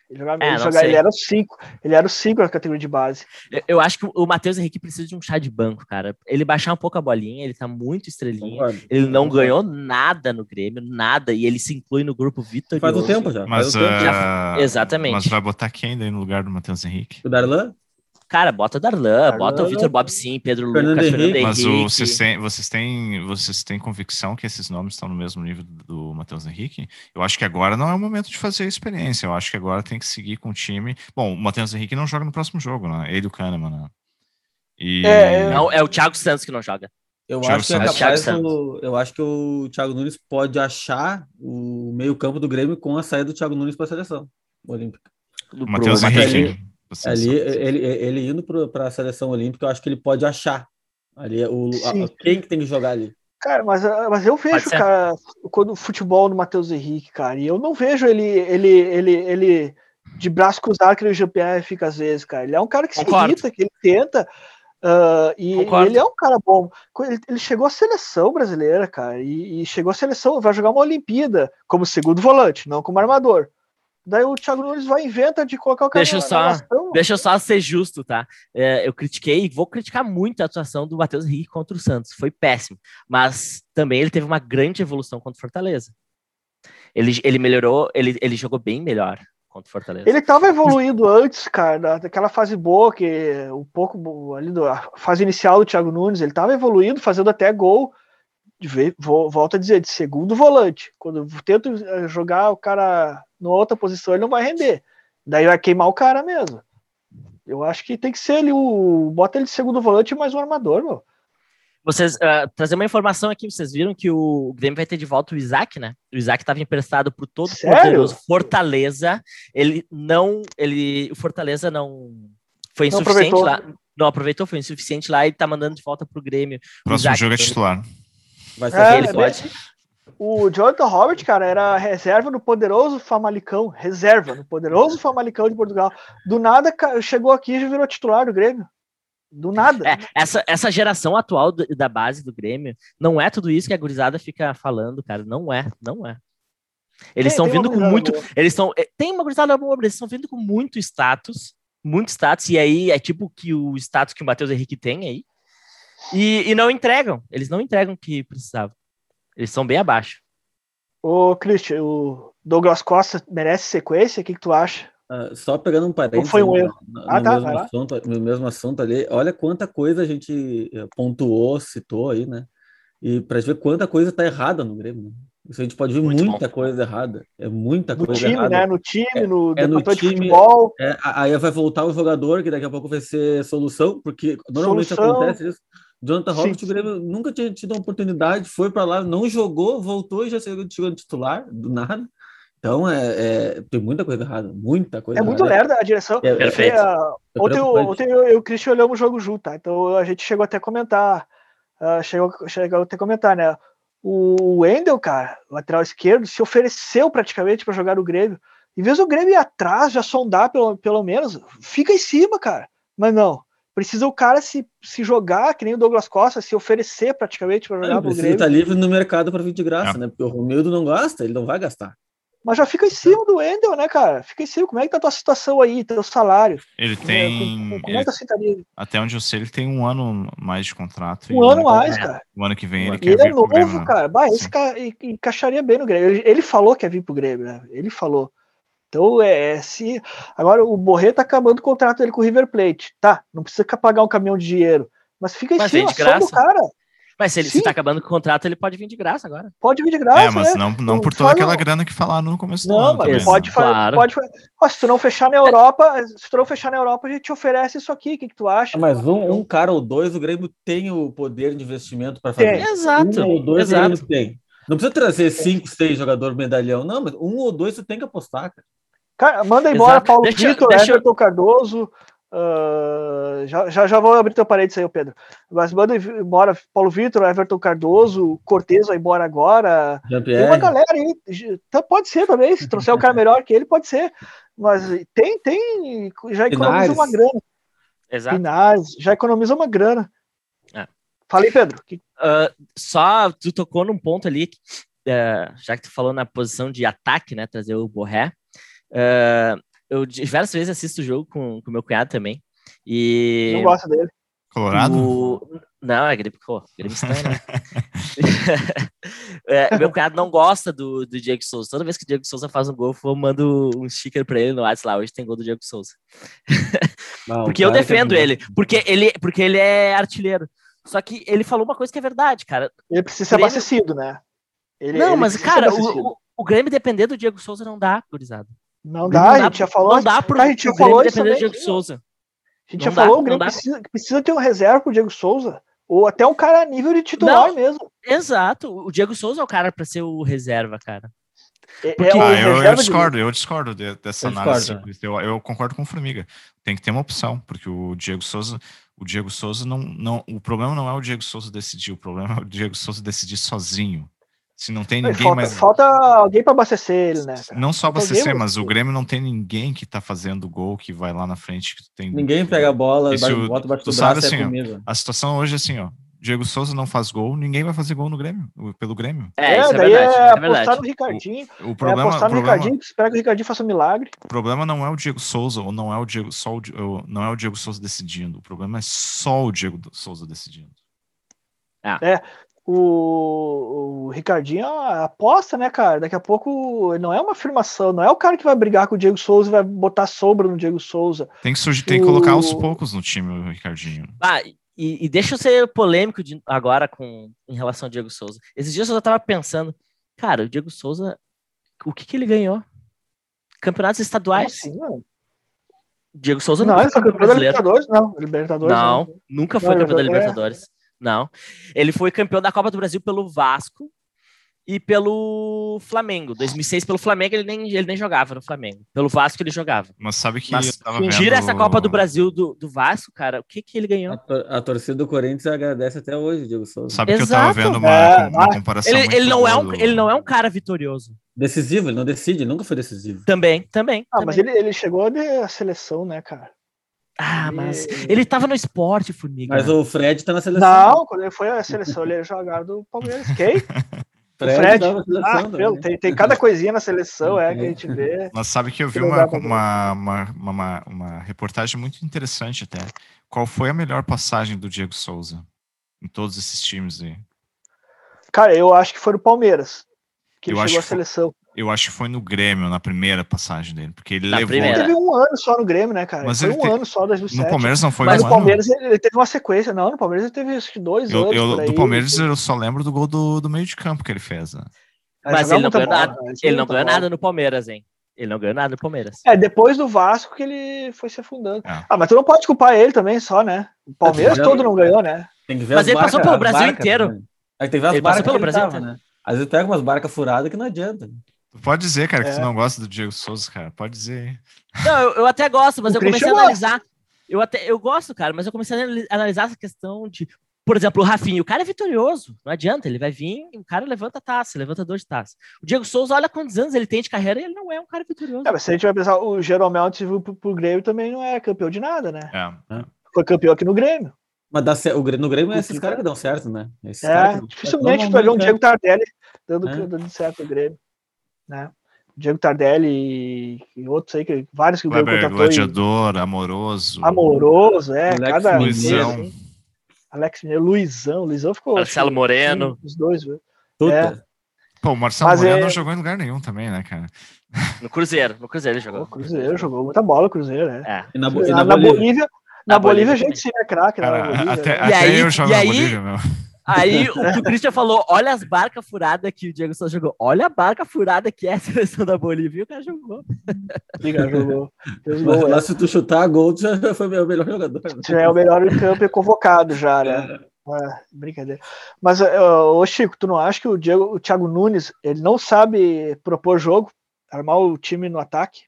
Ele, jogava, é, ele, jogava, ele, era o 5, ele era o 5 na categoria de base. Eu, eu, acho que o Matheus Henrique precisa de um chá de banco, cara. Ele baixar um pouco a bolinha, ele tá muito estrelinha. Concordo. Ele não Concordo. ganhou nada no Grêmio, nada, e ele se inclui no grupo Vitor. Faz um tempo já. Mas, um tempo. Uh... Já, exatamente. Mas vai botar quem daí no lugar do Matheus Henrique? O Darlan? Cara, bota Darlan, Darlan bota o Vitor Bob Sim, Pedro Fernando Lucas, Henrique. Fernando Henrique. Mas o, vocês, têm, vocês, têm, vocês têm convicção que esses nomes estão no mesmo nível do Matheus Henrique? Eu acho que agora não é o momento de fazer a experiência. Eu acho que agora tem que seguir com o time. Bom, o Matheus Henrique não joga no próximo jogo, né? Ele e o Kahneman, né? E... É, não, é o Thiago Santos que não joga. Eu acho, que é capaz o, eu acho que o Thiago Nunes pode achar o meio-campo do Grêmio com a saída do Thiago Nunes para a seleção olímpica. O Matheus Henrique. Ali, ele, ele indo para a seleção olímpica, eu acho que ele pode achar ali o, a, quem que tem que jogar ali. Cara, mas, mas eu vejo, cara, quando o futebol do Matheus Henrique, cara, e eu não vejo ele, ele, ele, ele de braço cruzado que o GPR fica às vezes, cara. Ele é um cara que Concordo. se irrita, que ele tenta. Uh, e, e, ele é um cara bom. Ele, ele chegou à seleção brasileira, cara, e, e, chegou à seleção, vai jogar uma Olimpíada como segundo volante, não como armador. Daí o Thiago Nunes vai inventa de colocar o cara deixa eu só, Deixa eu só ser justo, tá? É, eu critiquei, vou criticar muito a atuação do Matheus Henrique contra o Santos. Foi péssimo. Mas também ele teve uma grande evolução contra o Fortaleza. Ele, ele melhorou, ele, ele jogou bem melhor contra o Fortaleza. Ele estava evoluindo antes, cara, daquela fase boa, que um pouco ali da fase inicial do Thiago Nunes, ele estava evoluindo, fazendo até gol de, volto a dizer, de segundo volante. Quando eu tento eh, jogar o cara na outra posição, ele não vai render. Daí vai queimar o cara mesmo. Eu acho que tem que ser ele o. Bota ele de segundo volante mais um armador, meu. Vocês, uh, trazer uma informação aqui, vocês viram que o Grêmio vai ter de volta o Isaac, né? O Isaac estava emprestado por todo o poderoso Fortaleza. Ele não. Ele, o Fortaleza não foi insuficiente não lá. Não aproveitou, foi insuficiente lá e tá mandando de volta pro Grêmio. Próximo Isaac, jogo é titular. Vai ser é, ele pode. O Jonathan Robert, cara, era reserva no poderoso Famalicão. Reserva no poderoso Famalicão de Portugal. Do nada, chegou aqui e já virou titular do Grêmio. Do nada. É, essa, essa geração atual da base do Grêmio não é tudo isso que a gurizada fica falando, cara. Não é, não é. Eles estão vindo com muito. Boa. Eles estão. Eh, tem uma gurizada boa, eles estão vindo com muito status muito status, e aí é tipo que o status que o Matheus Henrique tem aí. E, e não entregam, eles não entregam o que precisavam. Eles são bem abaixo. Ô, Christian, o Douglas Costa merece sequência? O que, que tu acha? Uh, só pegando um parênteses foi um erro? No, no, ah, tá, mesmo assunto, no mesmo assunto ali, olha quanta coisa a gente eh, pontuou, citou aí, né? E para ver quanta coisa tá errada no Grêmio. Né? Isso a gente pode ver Muito muita bom. coisa errada. É muita no coisa time, errada. Né? No time, é, no é no time, futebol. É, aí vai voltar o jogador, que daqui a pouco vai ser solução, porque normalmente solução. acontece isso. Jonathan Robert, o Grêmio nunca tinha tido uma oportunidade, foi para lá, não jogou, voltou e já chegou, chegou no titular, do nada. Então, é, é, tem muita coisa errada, muita coisa É muito lerda a direção. É, Perfeito. É, ontem, ontem eu e o Christian olhamos o jogo junto, tá? Então a gente chegou até a comentar, uh, chegou, chegou até a comentar, né? O Wendel, cara, lateral esquerdo, se ofereceu praticamente para jogar no Grêmio. Em vez do Grêmio ir atrás, já sondar pelo, pelo menos, fica em cima, cara. Mas não. Precisa o cara se, se jogar, que nem o Douglas Costa, se oferecer praticamente para jogar no Grêmio. Ele tá livre no mercado para vir de graça, é. né? Porque o Romildo não gosta, ele não vai gastar. Mas já fica em cima do Wendel, né, cara? Fica em cima. Como é que tá a tua situação aí, teu salário? Ele tem. Como, como ele, é que tá Até onde eu sei, ele tem um ano mais de contrato. Um ano mais, cara. O ano que vem ele e quer ele vir é novo, Grêmio, né? cara. Bah, esse cara encaixaria bem no Grêmio. Ele, ele falou que ia vir pro Grêmio, né? Ele falou. Então, é, é se. Agora, o Borré tá acabando o contrato dele com o River Plate. Tá, não precisa pagar um caminhão de dinheiro. Mas fica em mas cima, só do cara. Mas se ele se tá acabando com o contrato, ele pode vir de graça agora. Pode vir de graça. É, mas né? não, não por toda aquela grana que falaram no começo não, do ano. Não, mas pode, fazer, claro. pode fazer. se tu não fechar na Europa, se tu não fechar na Europa, a gente te oferece isso aqui. O que, que tu acha? Mas um, um cara ou dois, o Grêmio tem o poder de investimento para fazer. Tem. Exato. Um ou dois, Exato. o Grêmio tem. Não precisa trazer cinco, seis jogadores medalhão, não, mas um ou dois tu tem que apostar, cara. Cara, manda embora Exato. Paulo deixa, Vitor, deixa... Everton Cardoso, Uh, já, já, já vou abrir teu parede aí, Pedro. Mas manda embora Paulo Vitor, Everton Cardoso, Cortez vai embora agora. Tem uma galera aí. Então pode ser também. Se trouxer um cara melhor que ele, pode ser. Mas tem, tem. Já economiza uma grana. Exato. Pinares, já economiza uma grana. É. Fala aí, Pedro. Uh, só tu tocou num ponto ali, uh, já que tu falou na posição de ataque, né? Trazer o Borré. Uh, eu diversas vezes assisto o jogo com o meu cunhado também. E. Não gosta dele. Colorado? O... Não, é gripe, pô, né? é, meu cunhado não gosta do, do Diego Souza. Toda vez que o Diego Souza faz um gol, eu mando um sticker pra ele no WhatsApp lá. Hoje tem gol do Diego Souza. Não, porque eu defendo é ele. Porque ele, porque ele é artilheiro. Só que ele falou uma coisa que é verdade, cara. Ele precisa ser Grêmio... abastecido, né? Ele, não, ele mas, cara, o, o, o Grêmio depender do Diego Souza não dá, gurizada. Não dá, a gente já falou. Não dá pro, a gente já falou depender do Diego Souza. A gente não já dá, falou, o Grêmio precisa, precisa ter um reserva pro Diego Souza. Ou até um cara a nível de titular não, mesmo. Exato. O Diego Souza é o cara para ser o reserva, cara. É, Porque, é ah, eu, eu, discordo, de... eu discordo de, dessa eu análise. Eu, eu, concordo com o Formiga. Tem que ter uma opção, porque o Diego Souza, o Diego Souza não, não. O problema não é o Diego Souza decidir, o problema é o Diego Souza decidir sozinho. Se não tem ninguém falta, mais. Falta alguém para abastecer ele, né? Cara? Não só abastecer, mas o Grêmio não tem ninguém que tá fazendo gol, que vai lá na frente. Que tem... Ninguém pega a bola, Esse, bate, bota baixo do sabe, braço, é assim, ó, A situação hoje é assim, ó. Diego Souza não faz gol, ninguém vai fazer gol no Grêmio, pelo Grêmio. É, é daí é, é apostar no Ricardinho. O, o problema, é apostar no problema, Ricardinho, espera que o Ricardinho faça um milagre. O problema não é o Diego Souza, ou não é o Diego, só o, não é o Diego Souza decidindo. O problema é só o Diego Souza decidindo. Ah. É, o, o Ricardinho aposta, né, cara? Daqui a pouco não é uma afirmação, não é o cara que vai brigar com o Diego Souza e vai botar sombra no Diego Souza. Tem que, surgir, tem que colocar aos poucos no time o Ricardinho. Ah, e, e deixa eu ser polêmico de, agora com, em relação ao Diego Souza. Esses dias eu tava pensando, cara, o Diego Souza, o que, que ele ganhou? Campeonatos estaduais. Assim, não. Diego Souza não, nunca foi campeão da Libertadores, não. Libertadores, não, não. nunca foi não, campeão da Libertadores. Não. Ele foi campeão da Copa do Brasil pelo Vasco e pelo Flamengo. 2006 pelo Flamengo ele nem, ele nem jogava no Flamengo. Pelo Vasco ele jogava. Mas sabe que Mas, tira essa Copa do Brasil do, do Vasco, cara, o que que ele ganhou? A, a torcida do Corinthians agradece até hoje, Diego Souza. Sabe Exato. que eu tava vendo uma, é, uma comparação ele, ele não é um, do... ele não é um cara vitorioso. Decisivo, ele não decide, nunca foi decisivo. Também, também. Ah, também. mas ele, ele chegou a seleção, né, cara? Ah, mas ele tava no esporte, Formiga. Mas o Fred tá na seleção. Não, quando ele foi à seleção, ele era jogador do Palmeiras. Quem? Fred, Fred. Ah, meu, tem, tem cada coisinha na seleção, é, que a gente vê. Mas sabe que eu vi uma, uma, uma, uma, uma reportagem muito interessante até. Qual foi a melhor passagem do Diego Souza em todos esses times aí? Cara, eu acho que foi no Palmeiras, que eu ele chegou à seleção. Eu acho que foi no Grêmio, na primeira passagem dele, porque ele na levou... Primeira. Ele teve um ano só no Grêmio, né, cara? Mas foi um te... ano só, 2007. No Palmeiras não foi Mas um no Palmeiras ano. ele teve uma sequência. Não, no Palmeiras ele teve acho que dois eu, anos eu, Do Palmeiras eu só lembro do gol do, do meio de campo que ele fez. Né? Mas ele não ganhou nada, né? ele não ganhou nada no Palmeiras, hein? Ele não ganhou nada no Palmeiras. É, depois do Vasco que ele foi se afundando. É. Ah, mas tu não pode culpar ele também só, né? O Palmeiras todo não ganhou, né? mas ele passou pelo Brasil inteiro. Aí teve as ele passou pelo Brasil tava, né? Às vezes pega umas barcas furadas que não adianta. Tu pode dizer, cara, que é. tu não gosta do Diego Souza, cara. Pode dizer. Não, eu, eu até gosto, mas o eu comecei a analisar. Eu até eu gosto, cara, mas eu comecei a analisar essa questão de, por exemplo, o Rafinha, o cara é vitorioso, não adianta, ele vai vir, o cara levanta taça, levanta dois taças. O Diego Souza, olha quantos anos ele tem de carreira e ele não é um cara vitorioso. É, mas se a gente vai pensar, o Jeromel que viu pro, pro Grêmio também não é campeão de nada, né? É. Foi campeão aqui no Grêmio. Mas dá, o, no Grêmio é esses caras que dão certo, né? Esses é, dificilmente tu vai ver um Diego Tardelli dando, é. dando certo no Grêmio. Né? Diego Tardelli e, e outros aí, que, vários que o Grêmio contratou. Gladiador, e... Amoroso. Amoroso, é. Alex cada Luizão. Assim. Alex Mineiro, Luizão. Luizão ficou. Marcelo acho, Moreno. Os dois, viu? É. Pô, o Marcelo Mas Moreno é... não jogou em lugar nenhum também, né, cara? No Cruzeiro, no Cruzeiro ele jogou. O Cruzeiro jogou muita bola, o Cruzeiro, né? É. E na, e na, na Bolívia, na, Bolívia, a gente sim é craque. Até, né? até aí, eu jogo na aí, Bolívia, meu. Aí o que o Christian falou: olha as barcas furadas que o Diego só jogou. Olha a barca furada que é a seleção da Bolívia. E o cara jogou. O cara jogou. Mas lá, se tu chutar gol, tu já foi o melhor jogador. Já é o melhor em campo e convocado já, né? É, brincadeira. Mas, ô Chico, tu não acha que o, Diego, o Thiago Nunes ele não sabe propor jogo, armar o time no ataque?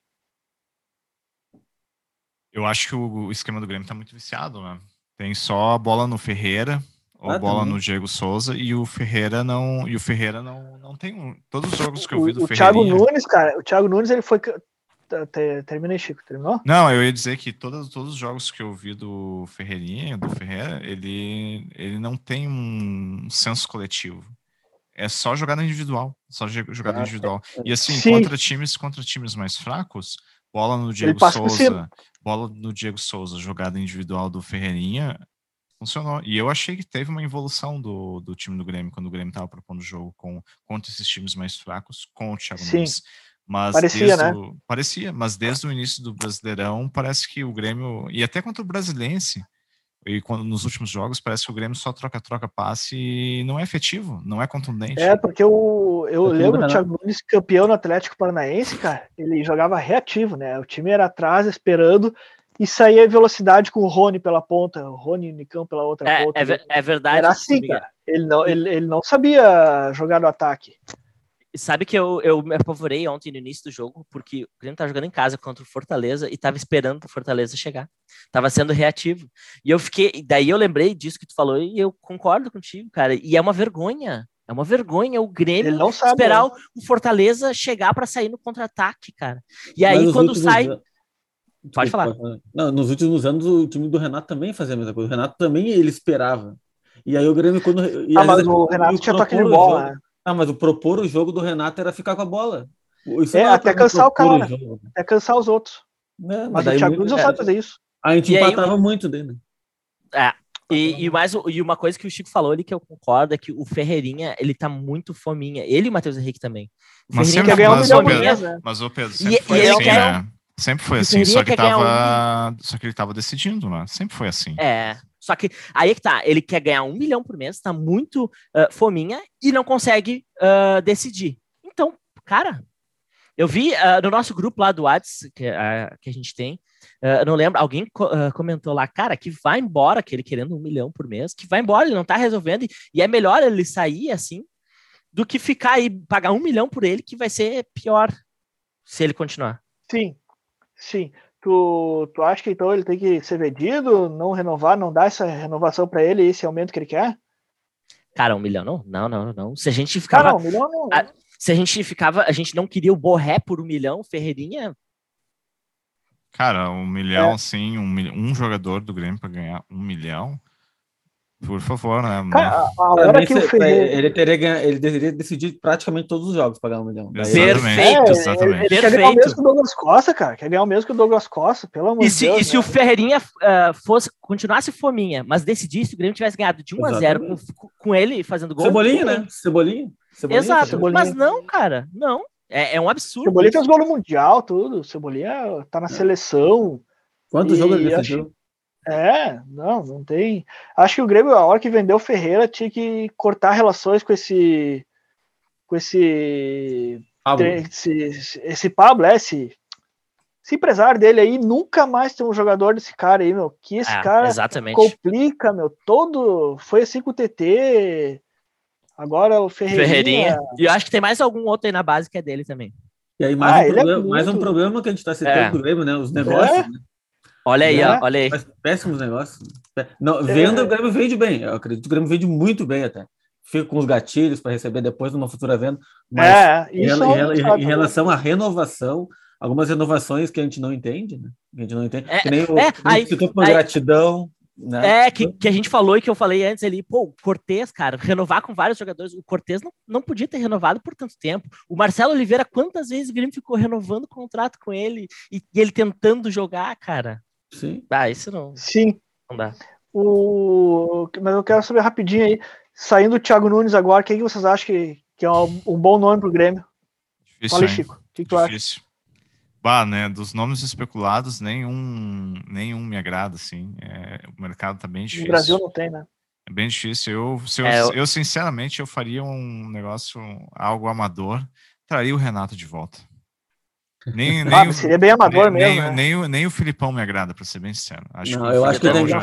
Eu acho que o esquema do Grêmio tá muito viciado, né? Tem só a bola no Ferreira, ou ah, bola também. no Diego Souza e o Ferreira não e o Ferreira não não tem um, todos os jogos que eu vi do o, o Thiago Nunes cara o Thiago Nunes ele foi terminei Chico terminou não eu ia dizer que todos, todos os jogos que eu vi do Ferreirinha do Ferreira ele ele não tem um senso coletivo é só jogada individual só jogada ah, individual é. e assim Sim. contra times contra times mais fracos bola no Diego Souza bola no Diego Souza jogada individual do Ferreirinha funcionou. E eu achei que teve uma evolução do, do time do Grêmio quando o Grêmio estava propondo o jogo com, contra esses times mais fracos, com o Thiago Sim. Nunes. Mas parecia, né? O, parecia, mas desde o início do Brasileirão parece que o Grêmio, e até contra o Brasilense, e quando, nos últimos jogos parece que o Grêmio só troca-troca passe e não é efetivo, não é contundente. É, porque eu, eu lembro do Thiago Nunes campeão no Atlético Paranaense, cara, ele jogava reativo, né? O time era atrás esperando e saía velocidade com o Rony pela ponta, o Rony Nicão pela outra é, ponta. É, é, verdade. Era assim, cara. Ele não, ele, ele não sabia jogar no ataque. Sabe que eu, eu me apavorei ontem no início do jogo, porque o Grêmio tava jogando em casa contra o Fortaleza e tava esperando o Fortaleza chegar. Tava sendo reativo. E eu fiquei, daí eu lembrei disso que tu falou e eu concordo contigo, cara. E é uma vergonha. É uma vergonha o Grêmio não sabe, esperar né? o Fortaleza chegar para sair no contra-ataque, cara. E aí quando sai Pode falar. Não, nos últimos anos o time do Renato também fazia a mesma coisa. O Renato também ele esperava. E aí o Grêmio quando Ah, mas o Renato tinha toque de bola. Né? Ah, mas o propor o jogo do Renato era ficar com a bola. Isso é, até cansar o cara. O até cansar os outros. É, mas, mas o Thiago Nunes não sabe fazer isso. A gente e empatava aí, muito dele. É. E, e, mais, e uma coisa que o Chico falou ali que eu concordo é que o Ferreirinha, ele tá muito fominha. Ele e o Matheus Henrique também. O mas Ferreirinha quer ganhar um milhão Pedro, Mas o Pedro sempre e, foi e assim, quer, né? Sempre foi assim, só que, tava, um... só que ele tava decidindo, né? Sempre foi assim. É, só que aí é que tá, ele quer ganhar um milhão por mês, tá muito uh, fominha e não consegue uh, decidir. Então, cara, eu vi uh, no nosso grupo lá do Whats, que, que a gente tem, não lembro, alguém co comentou lá, cara, que vai embora, que ele querendo um milhão por mês, que vai embora, ele não tá resolvendo, e, e é melhor ele sair assim, do que ficar aí, pagar um milhão por ele, que vai ser pior se ele continuar. Sim, Sim. Tu, tu acha que então ele tem que ser vendido, não renovar, não dar essa renovação para ele, esse aumento que ele quer? Cara, um milhão não? Não, não, não. Se a gente ficava. Cara, um milhão não. A, se a gente ficava. A gente não queria o Borré por um milhão, Ferreirinha. Cara, um milhão, é. sim, um, um jogador do Grêmio para ganhar um milhão. Por favor, né? Cara, a hora que o Ferreira... ele, teria, ele deveria decidir praticamente todos os jogos para ganhar um milhão. Exatamente, é, exatamente. Ele, ele quer ganhar o mesmo que o Douglas Costa, cara. Quer ganhar o mesmo que o Douglas Costa, pelo amor de Deus. E né? se o Ferreirinha uh, fosse, continuasse fominha, mas decidisse, o Grêmio tivesse ganhado de 1 a 0 com, com, ele fazendo gol. Cebolinha, né? Cebolinha. Cebolinha Exato, Cebolinha. mas não, cara, não. É, é um absurdo. Cebolinha fez gol no Mundial, tudo. Cebolinha tá na é. seleção. Quantos jogos ele defendeu? É, não, não tem. Acho que o Grêmio, a hora que vendeu o Ferreira, tinha que cortar relações com esse. Com esse. Pablo. Esse, esse Pablo, é, esse, esse empresário dele aí, nunca mais tem um jogador desse cara aí, meu. Que esse é, cara exatamente. complica, meu. Todo. Foi assim com o TT. Agora o Ferreirinha. Ferreirinha. E eu acho que tem mais algum outro aí na base que é dele também. E aí, mais, ah, um, é problema, é muito... mais um problema que a gente tá citando é. do Grêmio, né? Os negócios, é. né? Olha aí, ó, olha aí. Péssimos negócios. Não, venda, é. o Grêmio vende bem. Eu acredito que o Grêmio vende muito bem até. Fica com os gatilhos para receber depois numa futura venda. Mas é, isso em, em, em, em relação à renovação, algumas renovações que a gente não entende, né? Que a gente não entende. É, que nem o, é, aí, por aí, gratidão. Né? É, que, que a gente falou e que eu falei antes ali, pô, o Cortez, cara, renovar com vários jogadores, o Cortez não, não podia ter renovado por tanto tempo. O Marcelo Oliveira, quantas vezes o Grêmio ficou renovando o contrato com ele e, e ele tentando jogar, cara? Sim. Ah, isso não. Sim. Não dá. O... Mas eu quero saber rapidinho aí, saindo o Thiago Nunes agora, quem que vocês acham que, que é um, um bom nome pro Grêmio? Difícil, Fala, Chico. O que, que tu acha? Bah, né, dos nomes especulados, nenhum, nenhum me agrada, assim. É, o mercado tá bem difícil. No Brasil não tem, né? É bem difícil. Eu, se eu, é, eu... eu, sinceramente, eu faria um negócio, algo amador, traria o Renato de volta. Nem, nem ah, seria bem amador nem, mesmo. Nem, né? nem, o, nem o Filipão me agrada, para ser bem sincero. Acho não, eu acho que tem já...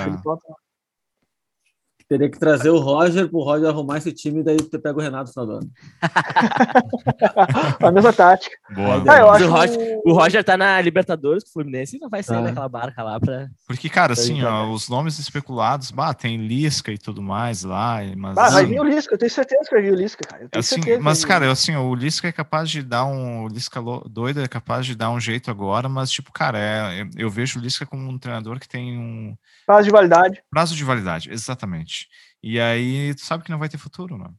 Teria que trazer o Roger pro Roger arrumar esse time e daí você pega o Renato no final do ano. a mesma tática. Boa, ah, eu acho o, Roger, o Roger tá na Libertadores com o Fluminense e não vai sair ah. daquela barca lá pra. Porque, cara, assim, ó, os nomes especulados, bah, tem Lisca e tudo mais lá. Mas, ah, vai vir o Lisca, eu tenho certeza que vai vir o Lisca, cara. Assim, mas, cara, assim, o Lisca é capaz de dar um. O Lisca doido é capaz de dar um jeito agora, mas, tipo, cara, é, eu vejo o Lisca como um treinador que tem um. Prazo de validade. Prazo de validade, exatamente. E aí, tu sabe que não vai ter futuro, não.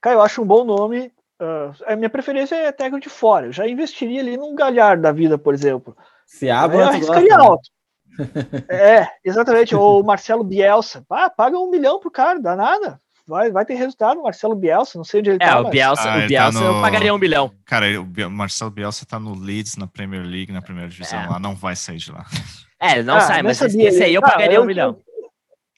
Cara, eu acho um bom nome. Uh, a minha preferência é técnico de fora. Eu já investiria ali num galhar da vida, por exemplo. Se abre, eu arriscaria alto. é, exatamente. o Marcelo Bielsa. Ah, paga um milhão pro cara, dá nada. Vai, vai ter resultado, Marcelo Bielsa, não sei onde ele é, tá. É, o Bielsa, ah, o Bielsa tá no... eu pagaria um milhão. Cara, o Marcelo Bielsa tá no Leeds na Premier League, na primeira divisão é. lá, não vai sair de lá. É, não ah, sai, mas esse, esse aí eu pagaria ah, um milhão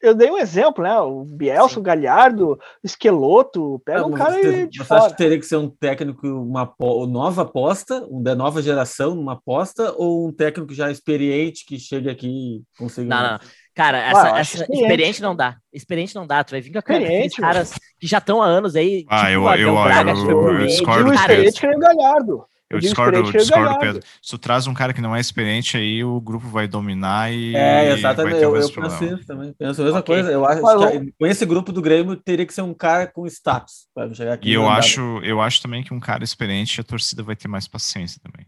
eu dei um exemplo, né? O Bielsa, Sim. o Galhardo, Esqueloto, pega um cara você, de você fora. acha que teria que ser um técnico, uma nova aposta, um da nova geração, uma aposta, ou um técnico já experiente que chegue aqui e consiga... Não, não. Cara, essa, ah, essa experiente. experiente não dá. Experiente não dá. Tu vai vir com aqueles caras que já estão há anos aí. Ah, tipo, eu, eu, eu, Braga, eu, eu, eu, eu discordo. O experiente que é o Galhardo. Eu discordo, discordo Pedro. Se tu traz um cara que não é experiente, aí o grupo vai dominar e. É, exatamente. eu, eu penso também. Penso a mesma okay. coisa. Eu acho que com esse grupo do Grêmio teria que ser um cara com status para chegar aqui. E eu acho, eu acho também que um cara experiente, a torcida vai ter mais paciência também.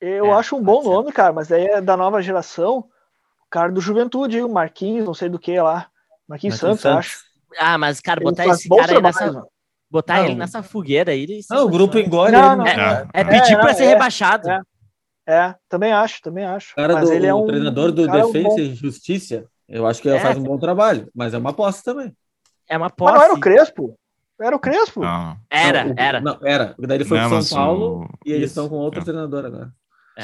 Eu é, acho um bom nome, cara, mas aí é da nova geração. O cara do Juventude, o Marquinhos, não sei do que lá. Marquinhos, Marquinhos Santos, Santos, acho. Ah, mas, cara, botar esse cara aí nessa. Mano botar não, ele nessa fogueira aí. Não, o grupo engole. Não, não, é, é, pedir para ser rebaixado. É, é, também acho, também acho. O cara mas do, ele é um treinador do Defesa e Justiça, eu acho que ele faz um bom trabalho, mas é uma aposta também. É uma aposta. Mas não era o Crespo? Era o Crespo? Não. Era, não, era. Não, era. Daí ele foi para São Paulo o... e eles estão com outro treinador agora.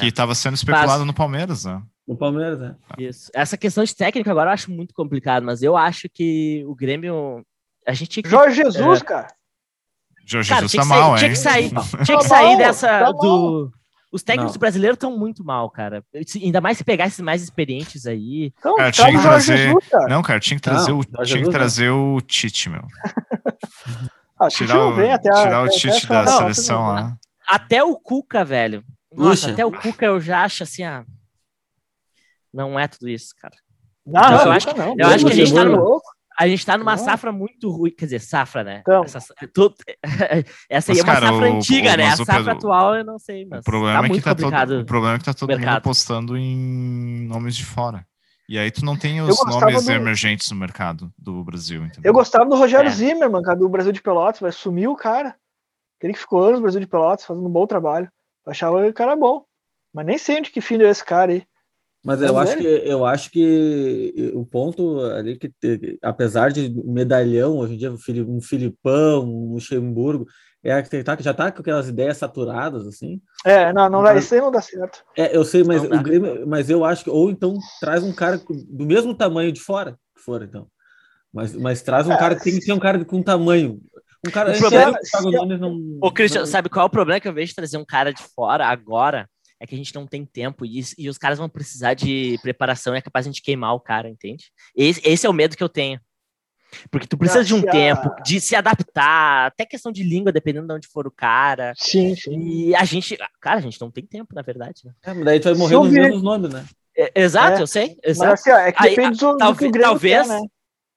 Que estava sendo especulado mas... no Palmeiras, né? No Palmeiras, né? Isso. Essa questão de técnica agora eu acho muito complicado, mas eu acho que o Grêmio. A gente. Jorge Jesus, é... cara. Jorge Jesus tá mal, hein? Tinha que sair, tinha que sair dessa. Tá do... Os técnicos não. brasileiros estão muito mal, cara. Ainda mais se pegar esses mais experientes aí. Então, cara, tinha que trazer... Jesus, cara. Não, cara, tinha que trazer, não, o... tinha que trazer o Tite, meu. ah, tirar o, até tirar o Tite da não, seleção lá. Até o Cuca, velho. Nossa, até o Cuca eu já acho assim, ah, não é tudo isso, cara. Não, então, não, eu, acho, não. eu acho que a gente tá no, a gente tá numa safra muito ruim, quer dizer, safra, né? Então. Essa, tu, essa aí mas, é uma cara, safra o, antiga, o, né? A safra Pedro, atual eu não sei, mas o problema tá é que tá todo, o problema é que tá todo mundo apostando em nomes de fora. E aí tu não tem os nomes do... emergentes no mercado do Brasil, entendeu? Eu gostava do Rogério é. Zimmermann, cara, do Brasil de Pelotas, mas sumiu o cara. Aquele que ficou anos no Brasil de Pelotas, fazendo um bom trabalho. Eu achava o cara bom. Mas nem sei onde que fim deu esse cara aí. Mas eu acho, que, eu acho que o ponto ali que, apesar de medalhão, hoje em dia um Filipão, um Luxemburgo, é que tá, já tá com aquelas ideias saturadas, assim. É, não, não vai ser, não dá certo. É, eu sei, mas o Grêmio, mas eu acho que, ou então traz um cara do mesmo tamanho de fora, fora, então. Mas, mas traz um é, cara que tem que ser um cara com tamanho. Um cara. O problema, se, se, não, Ô, Christian, não... sabe qual é o problema que eu vejo de trazer um cara de fora agora? É que a gente não tem tempo e, e os caras vão precisar de preparação e é capaz de a gente queimar o cara, entende? Esse, esse é o medo que eu tenho. Porque tu precisa de um tempo, de se adaptar, até questão de língua, dependendo de onde for o cara. Sim, sim. E a gente, cara, a gente não tem tempo, na verdade. Né? É, mas daí tu vai morrer nos mesmos nomes, né? É, exato, é. eu sei. Exato. Mas, assim, ó, é que depende Aí, do, talvez, do talvez, quer, né?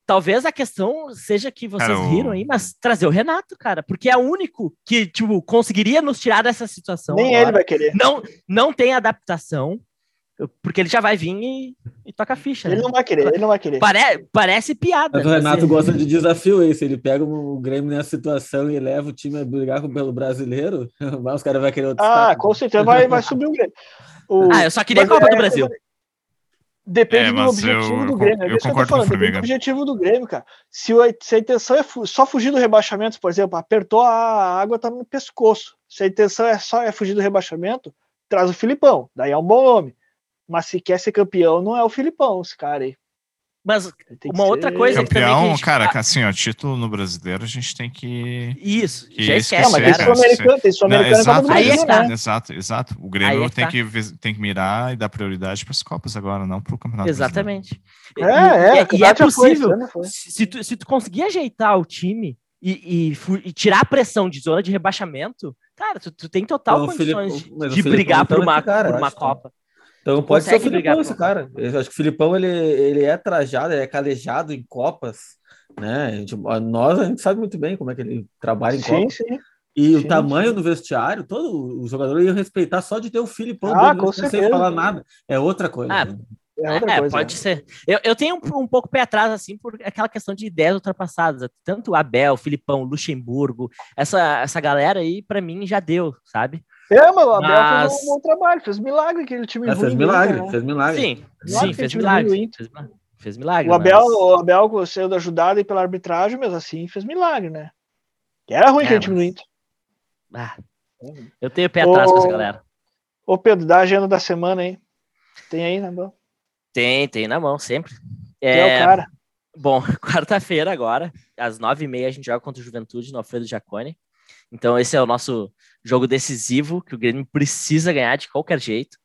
Talvez a questão seja que vocês cara, riram aí, mas trazer o Renato, cara, porque é o único que, tipo, conseguiria nos tirar dessa situação. Nem agora. ele vai querer. Não, não tem adaptação, porque ele já vai vir e, e toca a ficha. Ele né? não vai querer, ele não vai querer. Pare, parece piada. Mas o Renato gosta de desafio esse, ele pega o Grêmio nessa situação e leva o time a brigar pelo brasileiro, os caras vão querer outro Ah, com certeza vai, vai subir o Grêmio. O... Ah, eu só queria a Copa é, do Brasil. Depende é, do objetivo eu, do Grêmio. Eu, eu concordo falando, com o Depende do objetivo do Grêmio, cara. Se, o, se a intenção é só fugir do rebaixamento, por exemplo, apertou a água, tá no pescoço. Se a intenção é só é fugir do rebaixamento, traz o Filipão. Daí é um bom nome. Mas se quer ser campeão, não é o Filipão, esse cara aí. Mas uma outra coisa campeão, que gente... cara, assim, ó, título no brasileiro a gente tem que. Isso, que já esquece. Não, mas isso americano, tem sul-americano exato, é né? exato, exato. O Grêmio é tem, tá. que, tem que mirar e dar prioridade para as Copas agora, não para o campeonato. Exatamente. É, é, e, e é possível. Foi, se, tu, se tu conseguir ajeitar o time e, e, e, tirar a pressão de zona de rebaixamento, cara, tu, tu tem total condições Felipe, de brigar por uma, cara, por uma Copa. Então pode ser o Filipão esse cara. Eu acho que o Filipão ele, ele é trajado, ele é calejado em Copas, né? Nós a gente sabe muito bem como é que ele trabalha em sim, Copas. Sim. E sim, o tamanho sim. do vestiário, todo o jogador ia respeitar só de ter o Filipão ah, dele, sem falar nada. É outra coisa. Ah, né? É, é coisa, pode né? ser. Eu, eu tenho um, um, pouco pé atrás, assim, por aquela questão de ideias ultrapassadas. Tanto o Abel, Filipão, Luxemburgo, essa, essa galera aí, para mim, já deu, sabe? É, mas o Abel mas... fez um bom trabalho, fez milagre aquele time é, ruim. Fez milagre, né? fez milagre. Sim, milagre sim, fez milagre. Fez, fez, milagre. O Abel, mas... o Abel sendo ajudado pela arbitragem, mas assim, fez milagre, né? Que era ruim é, aquele time do Inter. Ah, eu tenho pé atrás ô, com essa galera. Ô Pedro, dá a agenda da semana aí. Tem aí na mão? Tem, tem na mão, sempre. É, é o cara. Bom, quarta-feira agora, às nove e meia, a gente joga contra o Juventude no Alfredo Jacone. Então, esse é o nosso jogo decisivo que o Grêmio precisa ganhar de qualquer jeito.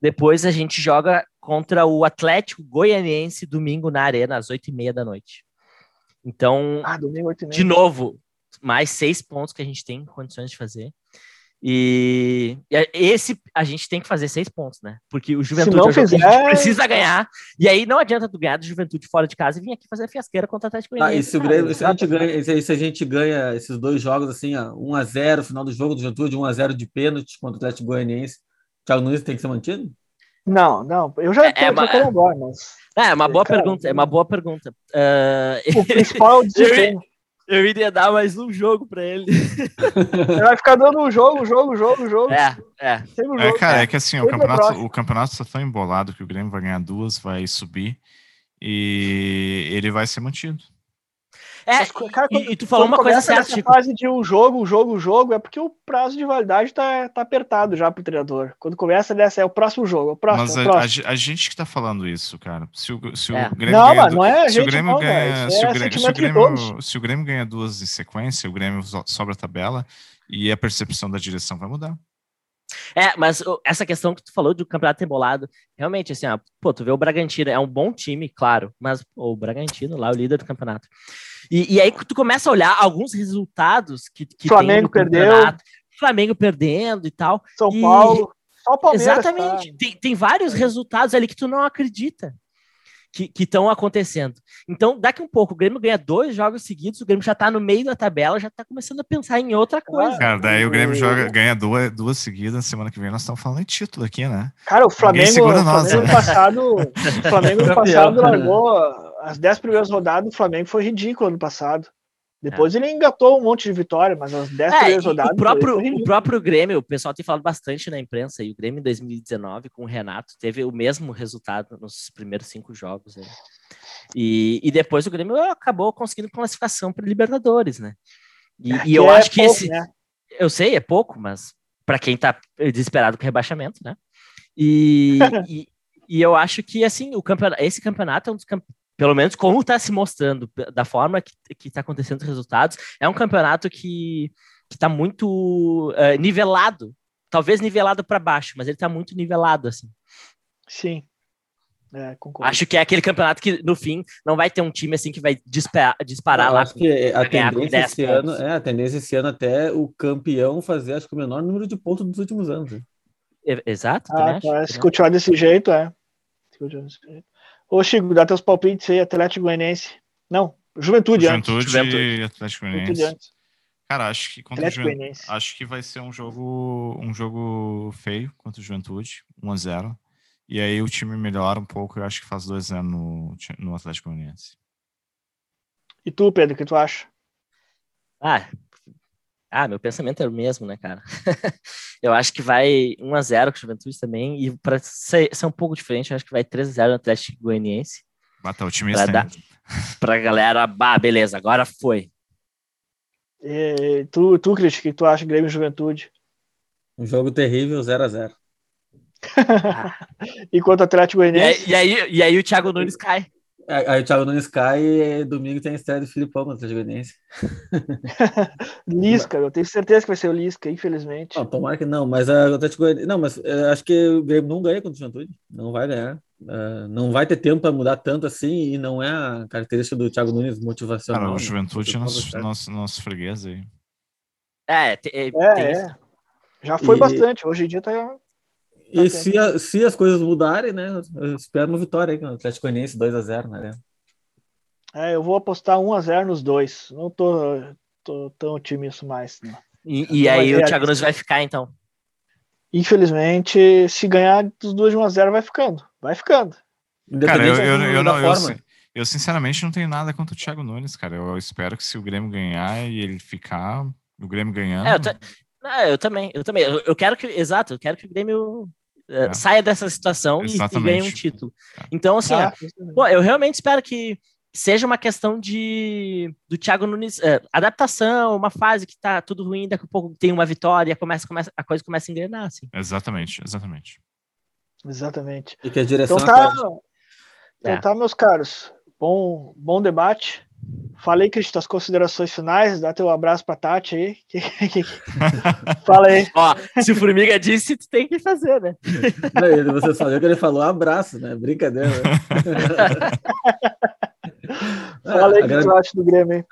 Depois a gente joga contra o Atlético Goianiense domingo na Arena, às oito e meia da noite. Então, ah, domingo, de novo, mais seis pontos que a gente tem condições de fazer. E, esse a gente tem que fazer seis pontos, né? Porque o Juventude fizer... a gente precisa ganhar. E aí não adianta tu ganhar do Juventude fora de casa e vir aqui fazer a fiasqueira contra o Atlético Goianiense. Ah, e se, o Grêmio, se, a gente ganha, se a gente ganha esses dois jogos assim, 1x0, final do jogo do Juventude, 1x0 de pênalti contra o Atlético Goianiense, o Thiago Nunes tem que ser mantido? Não, não. Eu já é, é uma... agora, mas. É, é uma boa Cara, pergunta. É uma boa pergunta. Uh... O principal é o desempenho. Eu iria dar mais um jogo pra ele. Ele vai ficar dando um jogo, jogo, jogo, jogo. É, é. Um é, cara, é que assim, o campeonato, o campeonato está tão embolado que o Grêmio vai ganhar duas, vai subir e ele vai ser mantido. É, Mas, cara, e, quando, e, tu falou uma coisa certa. Tipo... fase de um jogo, um jogo, um jogo, é porque o prazo de validade tá, tá apertado já pro treinador. Quando começa dessa, é o próximo jogo. É o próximo, Mas é a, próximo. A, a, gente que tá falando isso, cara. Se o, se é. o Grêmio não, ganha. não é se o Grêmio ganha. Se o Grêmio, se, o Grêmio, se o Grêmio ganha duas em sequência, o Grêmio sobra a tabela e a percepção da direção vai mudar. É, mas essa questão que tu falou do campeonato embolado, realmente, assim, ó, pô, tu vê o Bragantino, é um bom time, claro, mas pô, o Bragantino lá, o líder do campeonato. E, e aí tu começa a olhar alguns resultados que, que Flamengo perdeu. Flamengo perdendo e tal. São e, Paulo. Só o Palmeiras. Exatamente. Tá... Tem, tem vários resultados ali que tu não acredita. Que estão acontecendo. Então, daqui um pouco, o Grêmio ganha dois jogos seguidos, o Grêmio já está no meio da tabela, já está começando a pensar em outra coisa. Cara, daí o Grêmio joga, ganha duas, duas seguidas, semana que vem nós estamos falando em título aqui, né? Cara, o Flamengo, o Flamengo né? passado, o Flamengo no passado largou as dez primeiras rodadas, o Flamengo foi ridículo ano passado. Depois é. ele engatou um monte de vitória, mas as 10 é, primeiras rodadas. O próprio, o próprio Grêmio, o pessoal tem falado bastante na imprensa, e o Grêmio em 2019, com o Renato, teve o mesmo resultado nos primeiros cinco jogos. Né? E, e depois o Grêmio acabou conseguindo classificação para Libertadores, né? E, é, e eu acho que pouco, esse. Né? Eu sei, é pouco, mas para quem está desesperado com rebaixamento, né? E, e, e, eu acho que assim, o campeonato, esse campeonato é um dos, pelo menos como está se mostrando, da forma que está acontecendo os resultados, é um campeonato que está muito uh, nivelado, talvez nivelado para baixo, mas ele está muito nivelado assim. Sim. É, acho que é aquele campeonato que no fim não vai ter um time assim que vai disparar, disparar lá. Acho que a tendência esse ano é a tendência esse ano até o campeão fazer acho que o menor número de pontos dos últimos anos. Né? Exato. Ah, tá, se continuar desse jeito, é. Se continuar desse jeito. Ô, Chico, dá teus palpites aí, Atlético Goianiense. Não, Juventude, Juventude antes. Juventude e Atlético Goianiense. Cara, acho que contra Atlético Ju... acho que vai ser um jogo um jogo feio contra o Juventude, 1 a 0. E aí o time melhora um pouco, eu acho que faz 2 a 0 no, no Atlético Goianiense. E tu, Pedro, o que tu acha? Ah, ah, meu pensamento é o mesmo, né, cara? eu acho que vai 1 a 0 com o Juventude também, e para ser, ser, um pouco diferente, eu acho que vai 3 a 0 no Atlético Goianiense. Bata o time pra, dar, pra galera, bah, beleza, agora foi. E, tu, tu, Cris, o que tu acha Grêmio Juventude? Um jogo terrível, 0 a 0 Enquanto Atlético Goianiense. E, e, aí, e aí o Thiago Nunes cai. Aí o Thiago Nunes cai e domingo tem a estreia do Filipão contra o Goianiense. Lisca, eu tenho certeza que vai ser o Lisca, infelizmente. Não, tomara que não, mas a Atlético Goianiense... Não, mas uh, acho que o Grêmio não ganha contra o Juventude. Não vai ganhar. Uh, não vai ter tempo para mudar tanto assim e não é a característica do Thiago Nunes motivacional. Cara, o Juventude é nosso, nosso, nosso freguês aí. É, é, é, é. Já foi e... bastante. Hoje em dia tá e se, a, se as coisas mudarem, né? Eu espero uma vitória aí, o Atlético Goianiense 2x0, né? É, eu vou apostar 1x0 nos dois. Não tô, tô tão otimista mais. Né? E, e aí o Thiago Nunes vai ficar, então? Infelizmente, se ganhar dos dois de 1x0, vai ficando. Vai ficando. Cara, eu, eu, eu, não, eu, eu, sinceramente não tenho nada contra o Thiago Nunes, cara. Eu espero que se o Grêmio ganhar e ele ficar, o Grêmio ganhando. É, eu, ah, eu também, eu também. Eu, eu, quero que, exato, eu quero que o Grêmio é. saia dessa situação e, e, ganhe um título. É. Então, assim, ah, pô, eu realmente espero que seja uma questão de do Thiago Nunes, uh, adaptação, uma fase que tá tudo ruim, daqui a pouco tem uma vitória, começa, começa, a coisa começa a engrenar, assim. Exatamente, exatamente. Exatamente. E que a direção então tá, então é. tá, meus caros. Bom, bom debate. Falei, Cristian, as considerações finais, dá teu abraço pra Tati aí. Fala aí. Ó, se o Formiga disse, tu tem que fazer, né? você falou que ele falou abraço, né? Brincadeira. Né? Fala aí que acha do Grêmio.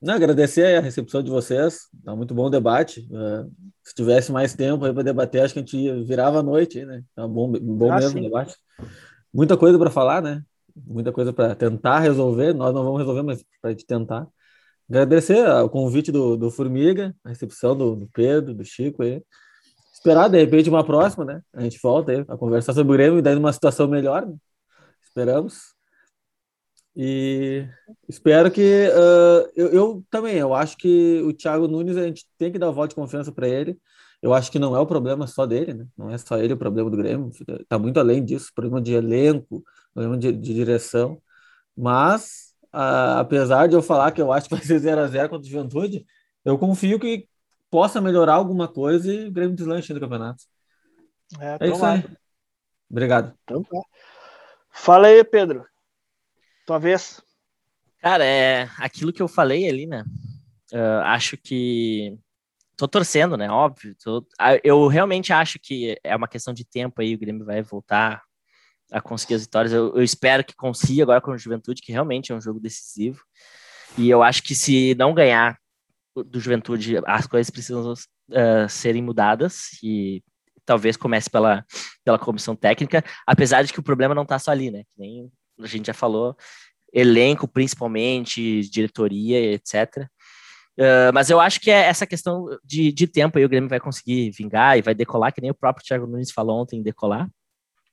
Não, agradecer a recepção de vocês. Tá muito bom o debate. Uh, se tivesse mais tempo aí para debater, acho que a gente virava a noite, né? Tá bom, bom ah, mesmo o debate. Muita coisa para falar, né? Muita coisa para tentar resolver. Nós não vamos resolver, mas para gente tentar. Agradecer o convite do, do Formiga, a recepção do, do, Pedro, do Chico aí. Esperar, de repente, uma próxima, né? A gente volta aí a conversar sobre o Grêmio e daí numa situação melhor. Né? Esperamos. E espero que. Uh, eu, eu, também, eu acho que o Thiago Nunes, a gente tem que dar voto de confiança para ele. Eu acho que não é o problema só dele, né? Não é só ele o problema do Grêmio. Está muito além disso problema de elenco, problema de, de direção. Mas, a, apesar de eu falar que eu acho que vai ser 0x0 contra o Juventude, eu confio que possa melhorar alguma coisa e o Grêmio deslanche no campeonato. É, é isso aí. Obrigado. Então, tá. Fala aí, Pedro. Tua vez. Cara, é aquilo que eu falei ali, né? Uh, acho que tô torcendo, né? Óbvio. Tô... Eu realmente acho que é uma questão de tempo aí, o Grêmio vai voltar a conseguir as vitórias. Eu, eu, espero que consiga agora com o Juventude, que realmente é um jogo decisivo. E eu acho que se não ganhar do Juventude, as coisas precisam uh, serem mudadas e talvez comece pela, pela comissão técnica, apesar de que o problema não está só ali, né? Que nem a gente já falou, elenco principalmente, diretoria, etc. Uh, mas eu acho que é essa questão de, de tempo aí o Grêmio vai conseguir vingar e vai decolar, que nem o próprio Thiago Nunes falou ontem, decolar.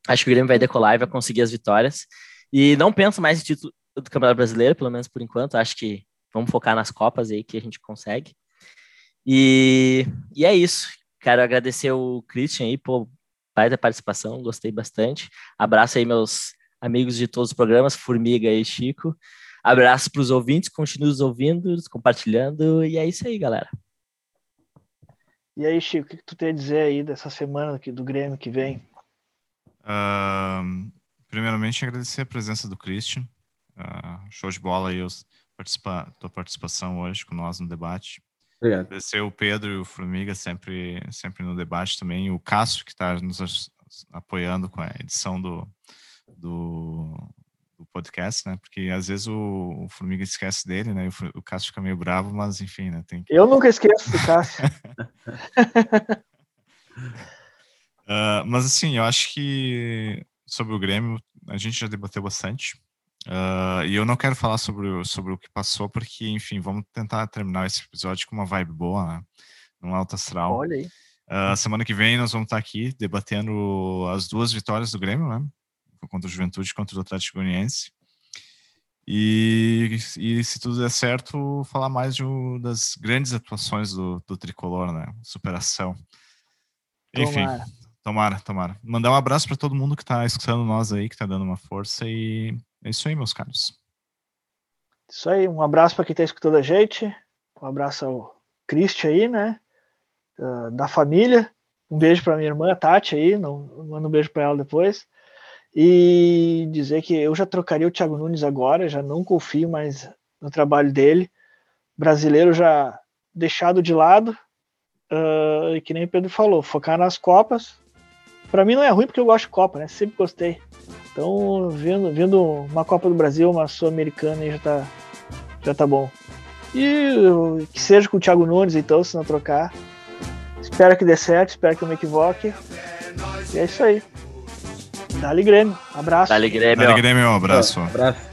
Acho que o Grêmio vai decolar e vai conseguir as vitórias. E não penso mais em título do Campeonato Brasileiro, pelo menos por enquanto. Acho que vamos focar nas Copas aí que a gente consegue. E, e é isso. Quero agradecer o Christian aí por da participação, gostei bastante. Abraço aí meus amigos de todos os programas, Formiga e Chico. Abraço para os ouvintes, continue nos ouvindo, compartilhando, e é isso aí, galera. E aí, Chico, o que, tu tem a dizer aí dessa semana aqui do Grêmio que vem? Uh, primeiramente, agradecer a presença do Christian. Uh, show de bola aí, participa tua participação hoje com nós no debate. Obrigado. Agradecer o Pedro e o Formiga sempre, sempre no debate também. O Cássio, que está nos apoiando com a edição do, do, do, podcast, né? Porque às vezes o, o Formiga esquece dele, né? O, o Cássio fica meio bravo, mas enfim, né? Tem que... Eu nunca esqueço do Cássio. uh, mas assim, eu acho que sobre o Grêmio a gente já debateu bastante. Uh, e eu não quero falar sobre, sobre o que passou, porque, enfim, vamos tentar terminar esse episódio com uma vibe boa, né? Num alto astral. Olha aí. Uh, semana que vem nós vamos estar aqui debatendo as duas vitórias do Grêmio, né? Contra o Juventude e contra o Atlético Goianiense. E, e se tudo der certo, falar mais de um, das grandes atuações do, do Tricolor, né? Superação. Enfim, tomara. Tomara, tomara. Mandar um abraço para todo mundo que está escutando nós aí, que está dando uma força e é isso aí, meus caros. Isso aí, um abraço para quem está escutando a gente. Um abraço ao Cristi aí, né? Da família. Um beijo para minha irmã, Tati aí. Não, mando um beijo para ela depois. E dizer que eu já trocaria o Thiago Nunes agora, já não confio mais no trabalho dele. Brasileiro já deixado de lado. Uh, que nem o Pedro falou, focar nas Copas. Para mim não é ruim porque eu gosto de Copa, né? Sempre gostei. Então, vendo, vendo uma Copa do Brasil, uma Sul-Americana, já tá, já tá bom. E que seja com o Thiago Nunes, então, se não trocar. Espero que dê certo, espero que eu me equivoque. E é isso aí. Dali Grêmio. Abraço. Dali Grêmio. Dali Grêmio, um abraço. abraço.